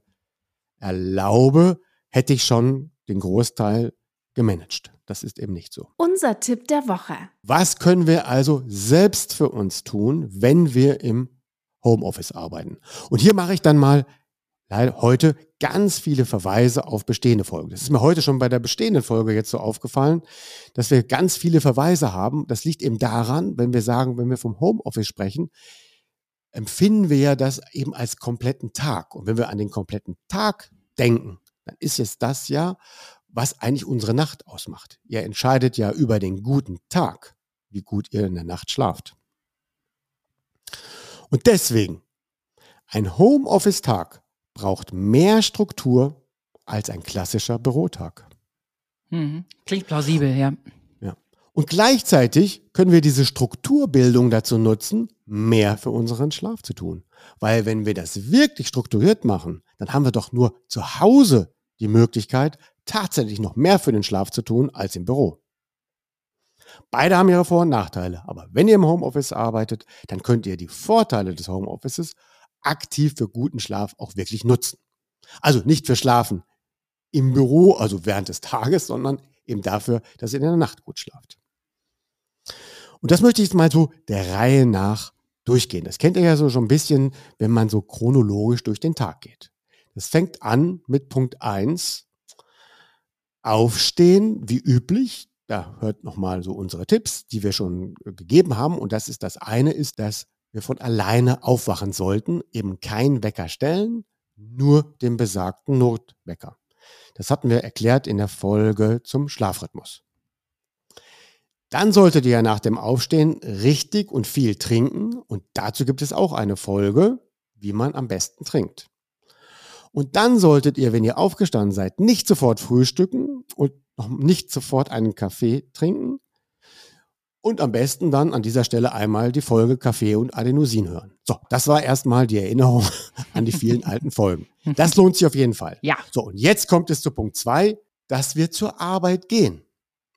erlaube, hätte ich schon den Großteil gemanagt. Das ist eben nicht so. Unser Tipp der Woche. Was können wir also selbst für uns tun, wenn wir im Homeoffice arbeiten? Und hier mache ich dann mal leider heute ganz viele Verweise auf bestehende Folgen. Das ist mir heute schon bei der bestehenden Folge jetzt so aufgefallen, dass wir ganz viele Verweise haben. Das liegt eben daran, wenn wir sagen, wenn wir vom Homeoffice sprechen, empfinden wir ja das eben als kompletten Tag. Und wenn wir an den kompletten Tag denken, dann ist es das ja, was eigentlich unsere Nacht ausmacht. Ihr entscheidet ja über den guten Tag, wie gut ihr in der Nacht schlaft. Und deswegen, ein Homeoffice-Tag braucht mehr Struktur als ein klassischer Bürotag. Mhm. Klingt plausibel, ja. ja. Und gleichzeitig können wir diese Strukturbildung dazu nutzen, mehr für unseren Schlaf zu tun. Weil wenn wir das wirklich strukturiert machen, dann haben wir doch nur zu Hause die Möglichkeit, tatsächlich noch mehr für den Schlaf zu tun als im Büro. Beide haben ihre Vor- und Nachteile, aber wenn ihr im Homeoffice arbeitet, dann könnt ihr die Vorteile des Homeoffices aktiv für guten Schlaf auch wirklich nutzen. Also nicht für Schlafen im Büro, also während des Tages, sondern eben dafür, dass ihr in der Nacht gut schlaft. Und das möchte ich jetzt mal so der Reihe nach durchgehen. Das kennt ihr ja so schon ein bisschen, wenn man so chronologisch durch den Tag geht. Das fängt an mit Punkt eins Aufstehen, wie üblich. Da hört nochmal so unsere Tipps, die wir schon gegeben haben. Und das ist das eine, ist das wir von alleine aufwachen sollten, eben keinen Wecker stellen, nur den besagten Notwecker. Das hatten wir erklärt in der Folge zum Schlafrhythmus. Dann solltet ihr nach dem Aufstehen richtig und viel trinken und dazu gibt es auch eine Folge, wie man am besten trinkt. Und dann solltet ihr, wenn ihr aufgestanden seid, nicht sofort frühstücken und noch nicht sofort einen Kaffee trinken, und am besten dann an dieser Stelle einmal die Folge Kaffee und Adenosin hören. So, das war erstmal die Erinnerung an die vielen alten Folgen. Das lohnt sich auf jeden Fall. Ja. So, und jetzt kommt es zu Punkt zwei, dass wir zur Arbeit gehen.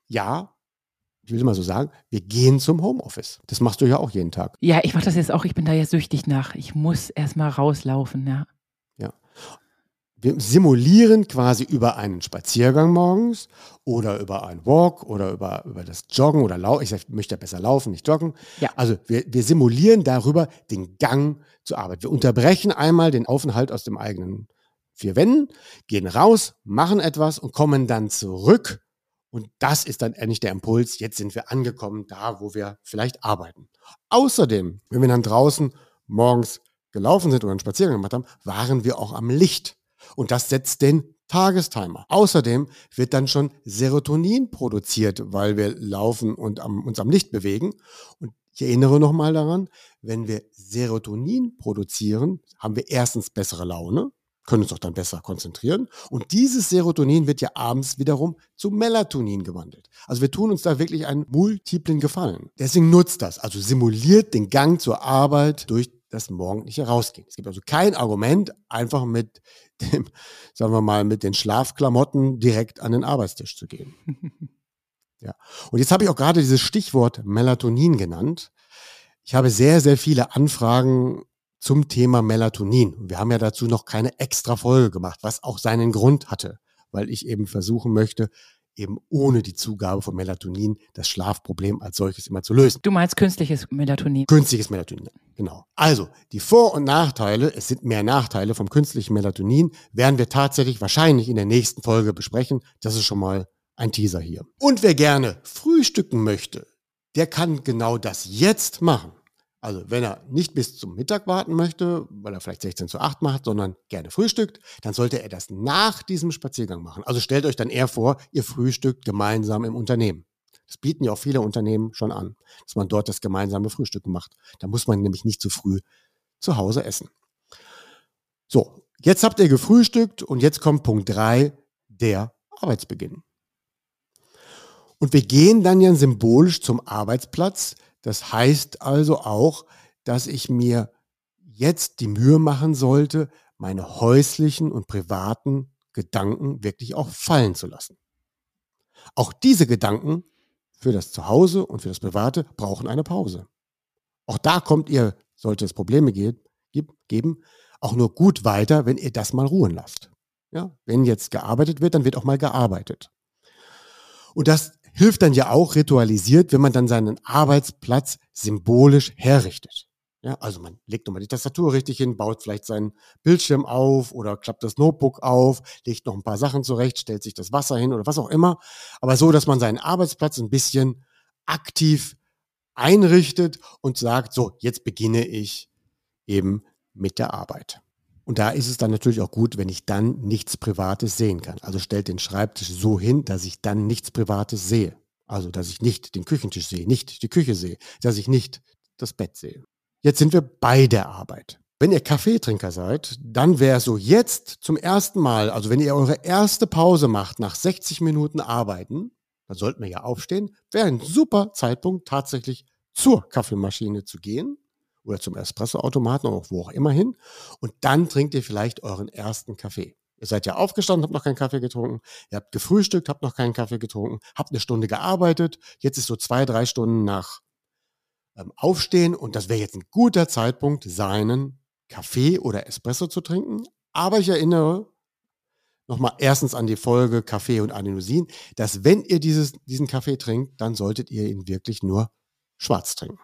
Ja, ich will mal so sagen, wir gehen zum Homeoffice. Das machst du ja auch jeden Tag. Ja, ich mache das jetzt auch. Ich bin da jetzt süchtig nach. Ich muss erstmal rauslaufen, ja. Ja wir simulieren quasi über einen Spaziergang morgens oder über einen Walk oder über, über das Joggen oder Laufen. Ich möchte ja besser laufen, nicht joggen. Ja. Also wir, wir simulieren darüber den Gang zur Arbeit. Wir unterbrechen einmal den Aufenthalt aus dem eigenen vier Wänden, gehen raus, machen etwas und kommen dann zurück. Und das ist dann endlich der Impuls. Jetzt sind wir angekommen da, wo wir vielleicht arbeiten. Außerdem, wenn wir dann draußen morgens gelaufen sind oder einen Spaziergang gemacht haben, waren wir auch am Licht. Und das setzt den Tagestimer. Außerdem wird dann schon Serotonin produziert, weil wir laufen und am, uns am Licht bewegen. Und ich erinnere nochmal daran, wenn wir Serotonin produzieren, haben wir erstens bessere Laune, können uns auch dann besser konzentrieren. Und dieses Serotonin wird ja abends wiederum zu Melatonin gewandelt. Also wir tun uns da wirklich einen multiplen Gefallen. Deswegen nutzt das. Also simuliert den Gang zur Arbeit durch das morgendliche Rausgehen. Es gibt also kein Argument, einfach mit dem, sagen wir mal, mit den Schlafklamotten direkt an den Arbeitstisch zu gehen. ja. Und jetzt habe ich auch gerade dieses Stichwort Melatonin genannt. Ich habe sehr, sehr viele Anfragen zum Thema Melatonin. Wir haben ja dazu noch keine extra Folge gemacht, was auch seinen Grund hatte, weil ich eben versuchen möchte, eben ohne die Zugabe von Melatonin das Schlafproblem als solches immer zu lösen. Du meinst künstliches Melatonin? Künstliches Melatonin, genau. Also, die Vor- und Nachteile, es sind mehr Nachteile vom künstlichen Melatonin, werden wir tatsächlich wahrscheinlich in der nächsten Folge besprechen. Das ist schon mal ein Teaser hier. Und wer gerne frühstücken möchte, der kann genau das jetzt machen. Also wenn er nicht bis zum Mittag warten möchte, weil er vielleicht 16 zu 8 macht, sondern gerne frühstückt, dann sollte er das nach diesem Spaziergang machen. Also stellt euch dann eher vor, ihr frühstückt gemeinsam im Unternehmen. Das bieten ja auch viele Unternehmen schon an, dass man dort das gemeinsame Frühstücken macht. Da muss man nämlich nicht zu früh zu Hause essen. So, jetzt habt ihr gefrühstückt und jetzt kommt Punkt 3, der Arbeitsbeginn. Und wir gehen dann ja symbolisch zum Arbeitsplatz, das heißt also auch, dass ich mir jetzt die Mühe machen sollte, meine häuslichen und privaten Gedanken wirklich auch fallen zu lassen. Auch diese Gedanken für das Zuhause und für das Private brauchen eine Pause. Auch da kommt ihr, sollte es Probleme geben, auch nur gut weiter, wenn ihr das mal ruhen lasst. Ja, wenn jetzt gearbeitet wird, dann wird auch mal gearbeitet. Und das hilft dann ja auch ritualisiert, wenn man dann seinen Arbeitsplatz symbolisch herrichtet. Ja, also man legt nochmal die Tastatur richtig hin, baut vielleicht seinen Bildschirm auf oder klappt das Notebook auf, legt noch ein paar Sachen zurecht, stellt sich das Wasser hin oder was auch immer. Aber so, dass man seinen Arbeitsplatz ein bisschen aktiv einrichtet und sagt, so, jetzt beginne ich eben mit der Arbeit. Und da ist es dann natürlich auch gut, wenn ich dann nichts Privates sehen kann. Also stellt den Schreibtisch so hin, dass ich dann nichts Privates sehe. Also, dass ich nicht den Küchentisch sehe, nicht die Küche sehe, dass ich nicht das Bett sehe. Jetzt sind wir bei der Arbeit. Wenn ihr Kaffeetrinker seid, dann wäre so jetzt zum ersten Mal, also wenn ihr eure erste Pause macht nach 60 Minuten Arbeiten, dann sollten wir ja aufstehen, wäre ein super Zeitpunkt tatsächlich zur Kaffeemaschine zu gehen oder zum Espressoautomaten oder wo auch immer hin. Und dann trinkt ihr vielleicht euren ersten Kaffee. Ihr seid ja aufgestanden, habt noch keinen Kaffee getrunken, ihr habt gefrühstückt, habt noch keinen Kaffee getrunken, habt eine Stunde gearbeitet, jetzt ist so zwei, drei Stunden nach ähm, Aufstehen und das wäre jetzt ein guter Zeitpunkt, seinen Kaffee oder Espresso zu trinken. Aber ich erinnere nochmal erstens an die Folge Kaffee und Adenosin, dass wenn ihr dieses, diesen Kaffee trinkt, dann solltet ihr ihn wirklich nur schwarz trinken.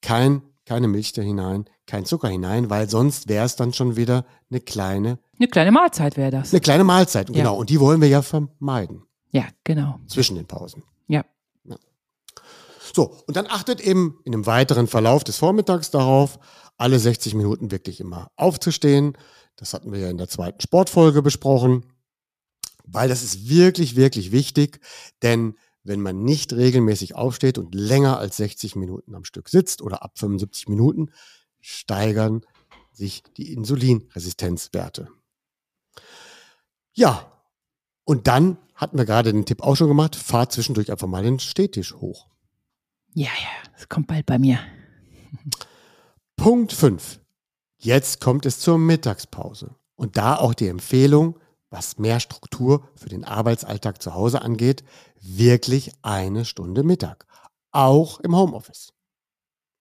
Kein keine Milch da hinein, kein Zucker hinein, weil sonst wäre es dann schon wieder eine kleine. Eine kleine Mahlzeit wäre das. Eine kleine Mahlzeit, genau. Ja. Und die wollen wir ja vermeiden. Ja, genau. Zwischen den Pausen. Ja. ja. So, und dann achtet eben in dem weiteren Verlauf des Vormittags darauf, alle 60 Minuten wirklich immer aufzustehen. Das hatten wir ja in der zweiten Sportfolge besprochen, weil das ist wirklich, wirklich wichtig, denn wenn man nicht regelmäßig aufsteht und länger als 60 Minuten am Stück sitzt oder ab 75 Minuten, steigern sich die Insulinresistenzwerte. Ja, und dann hatten wir gerade den Tipp auch schon gemacht, fahr zwischendurch einfach mal den Stehtisch hoch. Ja, ja, es kommt bald bei mir. Punkt 5. Jetzt kommt es zur Mittagspause. Und da auch die Empfehlung, was mehr Struktur für den Arbeitsalltag zu Hause angeht, wirklich eine Stunde Mittag. Auch im Homeoffice.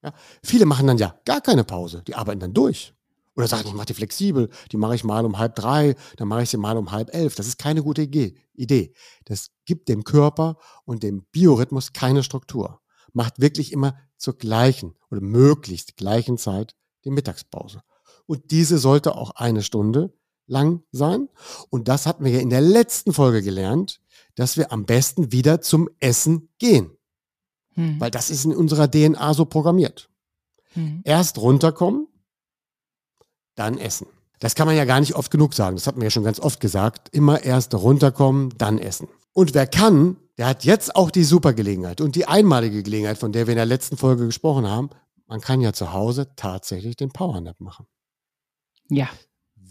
Ja, viele machen dann ja gar keine Pause, die arbeiten dann durch. Oder sagen, ich mache die flexibel, die mache ich mal um halb drei, dann mache ich sie mal um halb elf. Das ist keine gute Idee. Das gibt dem Körper und dem Biorhythmus keine Struktur. Macht wirklich immer zur gleichen oder möglichst gleichen Zeit die Mittagspause. Und diese sollte auch eine Stunde lang sein. Und das hatten wir ja in der letzten Folge gelernt, dass wir am besten wieder zum Essen gehen. Hm. Weil das ist in unserer DNA so programmiert. Hm. Erst runterkommen, dann essen. Das kann man ja gar nicht oft genug sagen. Das hatten wir ja schon ganz oft gesagt. Immer erst runterkommen, dann essen. Und wer kann, der hat jetzt auch die super Gelegenheit und die einmalige Gelegenheit, von der wir in der letzten Folge gesprochen haben. Man kann ja zu Hause tatsächlich den Powernap machen. Ja.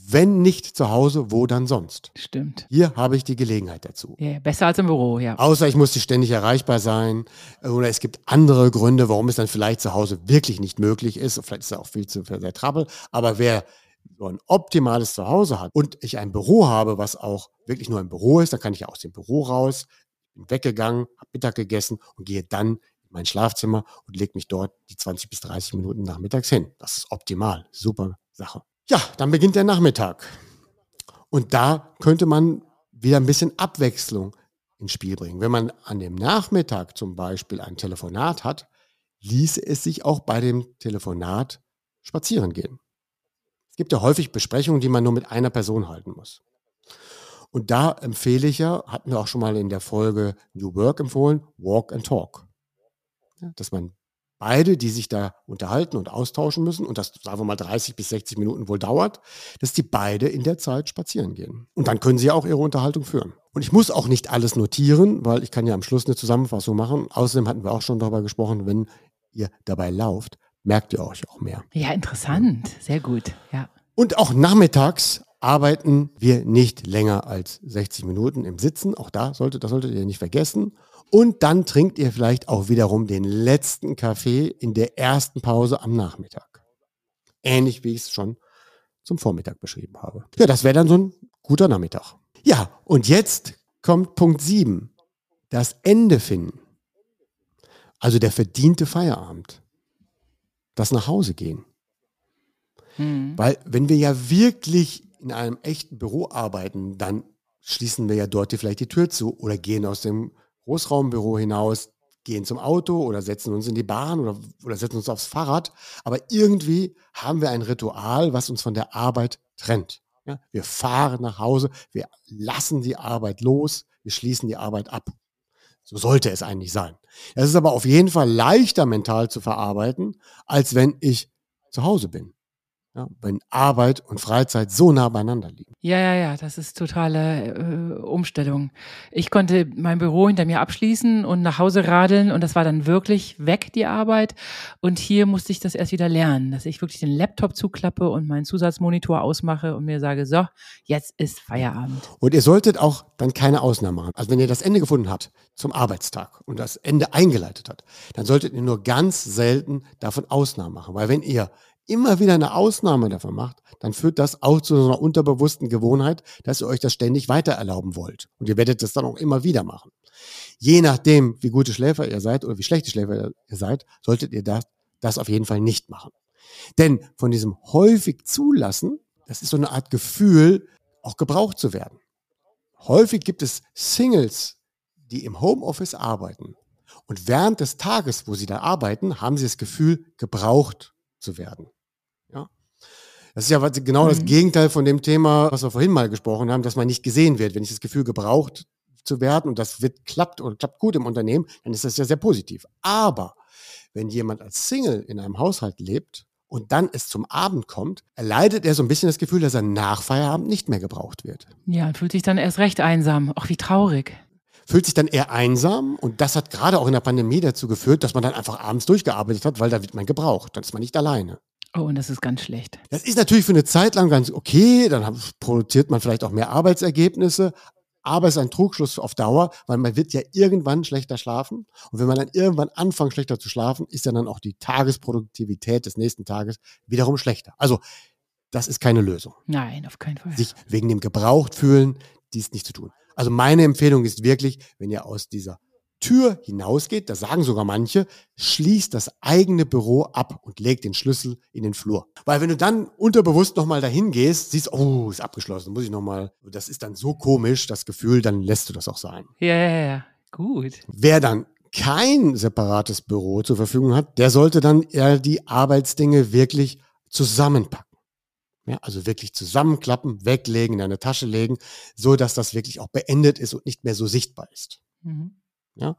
Wenn nicht zu Hause, wo dann sonst? Stimmt. Hier habe ich die Gelegenheit dazu. Ja, besser als im Büro, ja. Außer ich muss ständig erreichbar sein oder es gibt andere Gründe, warum es dann vielleicht zu Hause wirklich nicht möglich ist. Vielleicht ist es auch viel zu sehr Trouble. Aber wer so ein optimales Zuhause hat und ich ein Büro habe, was auch wirklich nur ein Büro ist, dann kann ich ja aus dem Büro raus, bin weggegangen, habe Mittag gegessen und gehe dann in mein Schlafzimmer und lege mich dort die 20 bis 30 Minuten nachmittags hin. Das ist optimal. Super Sache. Ja, dann beginnt der Nachmittag. Und da könnte man wieder ein bisschen Abwechslung ins Spiel bringen. Wenn man an dem Nachmittag zum Beispiel ein Telefonat hat, ließe es sich auch bei dem Telefonat spazieren gehen. Es gibt ja häufig Besprechungen, die man nur mit einer Person halten muss. Und da empfehle ich ja, hatten wir auch schon mal in der Folge New Work empfohlen, Walk and Talk. Dass man beide, die sich da unterhalten und austauschen müssen, und das sagen wir mal 30 bis 60 Minuten wohl dauert, dass die beide in der Zeit spazieren gehen. Und dann können sie auch ihre Unterhaltung führen. Und ich muss auch nicht alles notieren, weil ich kann ja am Schluss eine Zusammenfassung machen. Außerdem hatten wir auch schon darüber gesprochen, wenn ihr dabei lauft, merkt ihr euch auch mehr. Ja, interessant. Sehr gut. Ja. Und auch nachmittags arbeiten wir nicht länger als 60 Minuten im Sitzen. Auch da solltet, das solltet ihr nicht vergessen. Und dann trinkt ihr vielleicht auch wiederum den letzten Kaffee in der ersten Pause am Nachmittag. Ähnlich wie ich es schon zum Vormittag beschrieben habe. Ja, das wäre dann so ein guter Nachmittag. Ja, und jetzt kommt Punkt 7. Das Ende finden. Also der verdiente Feierabend. Das nach Hause gehen. Mhm. Weil wenn wir ja wirklich in einem echten Büro arbeiten, dann schließen wir ja dort vielleicht die Tür zu oder gehen aus dem Großraumbüro hinaus, gehen zum Auto oder setzen uns in die Bahn oder, oder setzen uns aufs Fahrrad. Aber irgendwie haben wir ein Ritual, was uns von der Arbeit trennt. Ja, wir fahren nach Hause, wir lassen die Arbeit los, wir schließen die Arbeit ab. So sollte es eigentlich sein. Es ist aber auf jeden Fall leichter mental zu verarbeiten, als wenn ich zu Hause bin. Ja, wenn Arbeit und Freizeit so nah beieinander liegen. Ja, ja, ja, das ist totale äh, Umstellung. Ich konnte mein Büro hinter mir abschließen und nach Hause radeln und das war dann wirklich weg, die Arbeit. Und hier musste ich das erst wieder lernen, dass ich wirklich den Laptop zuklappe und meinen Zusatzmonitor ausmache und mir sage, so, jetzt ist Feierabend. Und ihr solltet auch dann keine Ausnahme machen. Also wenn ihr das Ende gefunden habt zum Arbeitstag und das Ende eingeleitet habt, dann solltet ihr nur ganz selten davon Ausnahmen machen. Weil wenn ihr immer wieder eine Ausnahme davon macht, dann führt das auch zu so einer unterbewussten Gewohnheit, dass ihr euch das ständig weiter erlauben wollt. Und ihr werdet das dann auch immer wieder machen. Je nachdem, wie gute Schläfer ihr seid oder wie schlechte Schläfer ihr seid, solltet ihr das, das auf jeden Fall nicht machen. Denn von diesem häufig zulassen, das ist so eine Art Gefühl, auch gebraucht zu werden. Häufig gibt es Singles, die im Homeoffice arbeiten. Und während des Tages, wo sie da arbeiten, haben sie das Gefühl, gebraucht zu werden. Das ist ja genau mhm. das Gegenteil von dem Thema, was wir vorhin mal gesprochen haben, dass man nicht gesehen wird. Wenn ich das Gefühl gebraucht zu werden und das wird klappt oder klappt gut im Unternehmen, dann ist das ja sehr positiv. Aber wenn jemand als Single in einem Haushalt lebt und dann es zum Abend kommt, erleidet er so ein bisschen das Gefühl, dass er nach Feierabend nicht mehr gebraucht wird. Ja, fühlt sich dann erst recht einsam. Ach, wie traurig fühlt sich dann eher einsam und das hat gerade auch in der Pandemie dazu geführt, dass man dann einfach abends durchgearbeitet hat, weil da wird man gebraucht, dann ist man nicht alleine. Oh, und das ist ganz schlecht. Das ist natürlich für eine Zeit lang ganz okay, dann produziert man vielleicht auch mehr Arbeitsergebnisse, aber es ist ein Trugschluss auf Dauer, weil man wird ja irgendwann schlechter schlafen. Und wenn man dann irgendwann anfängt, schlechter zu schlafen, ist ja dann auch die Tagesproduktivität des nächsten Tages wiederum schlechter. Also, das ist keine Lösung. Nein, auf keinen Fall. Sich wegen dem Gebraucht fühlen, dies nicht zu tun. Also meine Empfehlung ist wirklich, wenn ihr aus dieser Tür hinausgeht, das sagen sogar manche, schließt das eigene Büro ab und legt den Schlüssel in den Flur. Weil wenn du dann unterbewusst nochmal dahin gehst, siehst, oh, ist abgeschlossen, muss ich nochmal. Das ist dann so komisch, das Gefühl, dann lässt du das auch sein. Ja, ja, ja, gut. Wer dann kein separates Büro zur Verfügung hat, der sollte dann eher die Arbeitsdinge wirklich zusammenpacken. Ja, also wirklich zusammenklappen, weglegen, in eine Tasche legen, so dass das wirklich auch beendet ist und nicht mehr so sichtbar ist. Mhm. Ja?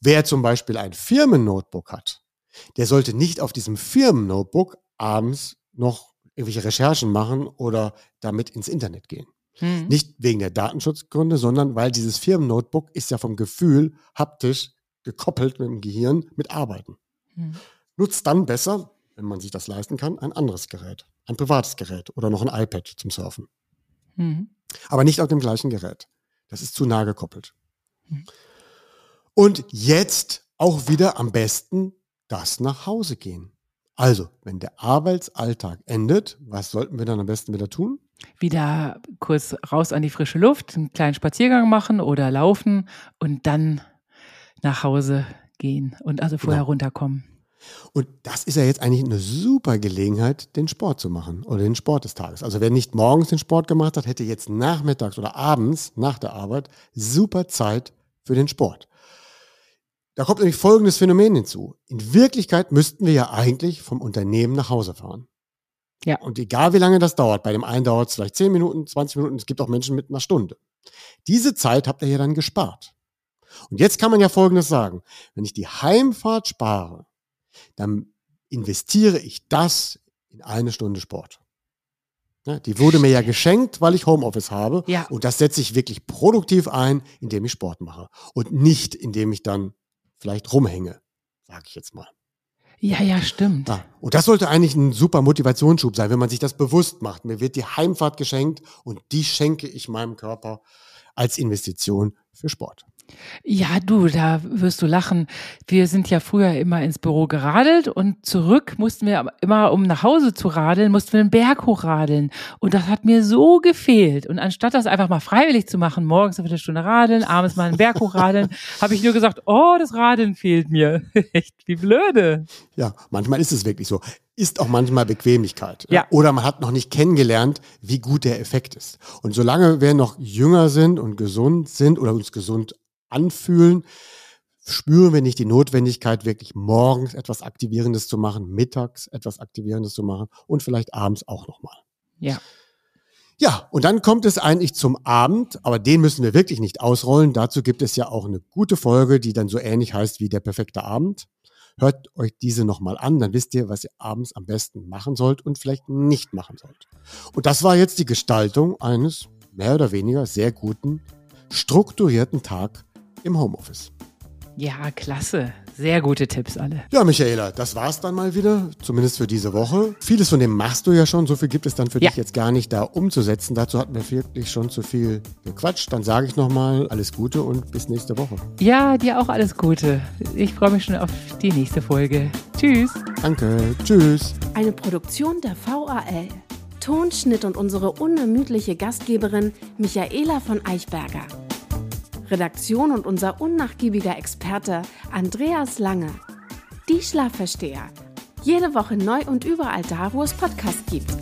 Wer zum Beispiel ein Firmennotebook hat, der sollte nicht auf diesem Firmennotebook abends noch irgendwelche Recherchen machen oder damit ins Internet gehen. Mhm. Nicht wegen der Datenschutzgründe, sondern weil dieses Firmennotebook ist ja vom Gefühl haptisch gekoppelt mit dem Gehirn mit Arbeiten. Mhm. Nutzt dann besser, wenn man sich das leisten kann, ein anderes Gerät, ein privates Gerät oder noch ein iPad zum Surfen. Mhm. Aber nicht auf dem gleichen Gerät. Das ist zu nah gekoppelt. Und jetzt auch wieder am besten das nach Hause gehen. Also, wenn der Arbeitsalltag endet, was sollten wir dann am besten wieder tun? Wieder kurz raus an die frische Luft, einen kleinen Spaziergang machen oder laufen und dann nach Hause gehen und also vorher genau. runterkommen. Und das ist ja jetzt eigentlich eine super Gelegenheit, den Sport zu machen oder den Sport des Tages. Also wer nicht morgens den Sport gemacht hat, hätte jetzt nachmittags oder abends nach der Arbeit super Zeit für den Sport. Da kommt nämlich folgendes Phänomen hinzu. In Wirklichkeit müssten wir ja eigentlich vom Unternehmen nach Hause fahren. Ja. Und egal wie lange das dauert, bei dem einen dauert es vielleicht 10 Minuten, 20 Minuten, es gibt auch Menschen mit einer Stunde. Diese Zeit habt ihr ja dann gespart. Und jetzt kann man ja Folgendes sagen. Wenn ich die Heimfahrt spare, dann investiere ich das in eine Stunde Sport. Ja, die wurde mir ja geschenkt, weil ich Homeoffice habe. Ja. Und das setze ich wirklich produktiv ein, indem ich Sport mache. Und nicht, indem ich dann vielleicht rumhänge, sage ich jetzt mal. Ja, ja, stimmt. Ja. Und das sollte eigentlich ein super Motivationsschub sein, wenn man sich das bewusst macht. Mir wird die Heimfahrt geschenkt und die schenke ich meinem Körper als Investition für Sport. Ja, du, da wirst du lachen. Wir sind ja früher immer ins Büro geradelt und zurück mussten wir immer, um nach Hause zu radeln, mussten wir einen Berg hochradeln. Und das hat mir so gefehlt. Und anstatt das einfach mal freiwillig zu machen, morgens eine Viertelstunde radeln, abends mal einen Berg hochradeln, habe ich nur gesagt, oh, das Radeln fehlt mir. Echt, wie blöde. Ja, manchmal ist es wirklich so. Ist auch manchmal Bequemlichkeit. Ja. Oder man hat noch nicht kennengelernt, wie gut der Effekt ist. Und solange wir noch jünger sind und gesund sind oder uns gesund anfühlen, spüren wir nicht die Notwendigkeit, wirklich morgens etwas Aktivierendes zu machen, mittags etwas Aktivierendes zu machen und vielleicht abends auch nochmal. Ja. Ja, und dann kommt es eigentlich zum Abend, aber den müssen wir wirklich nicht ausrollen. Dazu gibt es ja auch eine gute Folge, die dann so ähnlich heißt wie der perfekte Abend. Hört euch diese nochmal an, dann wisst ihr, was ihr abends am besten machen sollt und vielleicht nicht machen sollt. Und das war jetzt die Gestaltung eines mehr oder weniger sehr guten, strukturierten Tag im Homeoffice. Ja, klasse. Sehr gute Tipps alle. Ja, Michaela, das war's dann mal wieder, zumindest für diese Woche. Vieles von dem machst du ja schon, so viel gibt es dann für Ja. dich jetzt gar nicht da umzusetzen. Dazu hatten wir wirklich schon zu viel gequatscht. Dann sage ich nochmal alles Gute und bis nächste Woche. Ja, dir auch alles Gute. Ich freue mich schon auf die nächste Folge. Tschüss. Danke, tschüss. Eine Produktion der VAL. Tonschnitt und unsere unermüdliche Gastgeberin Michaela von Eichberger. Redaktion und unser unnachgiebiger Experte Andreas Lange. Die Schlafversteher. Jede Woche neu und überall da, wo es Podcasts gibt.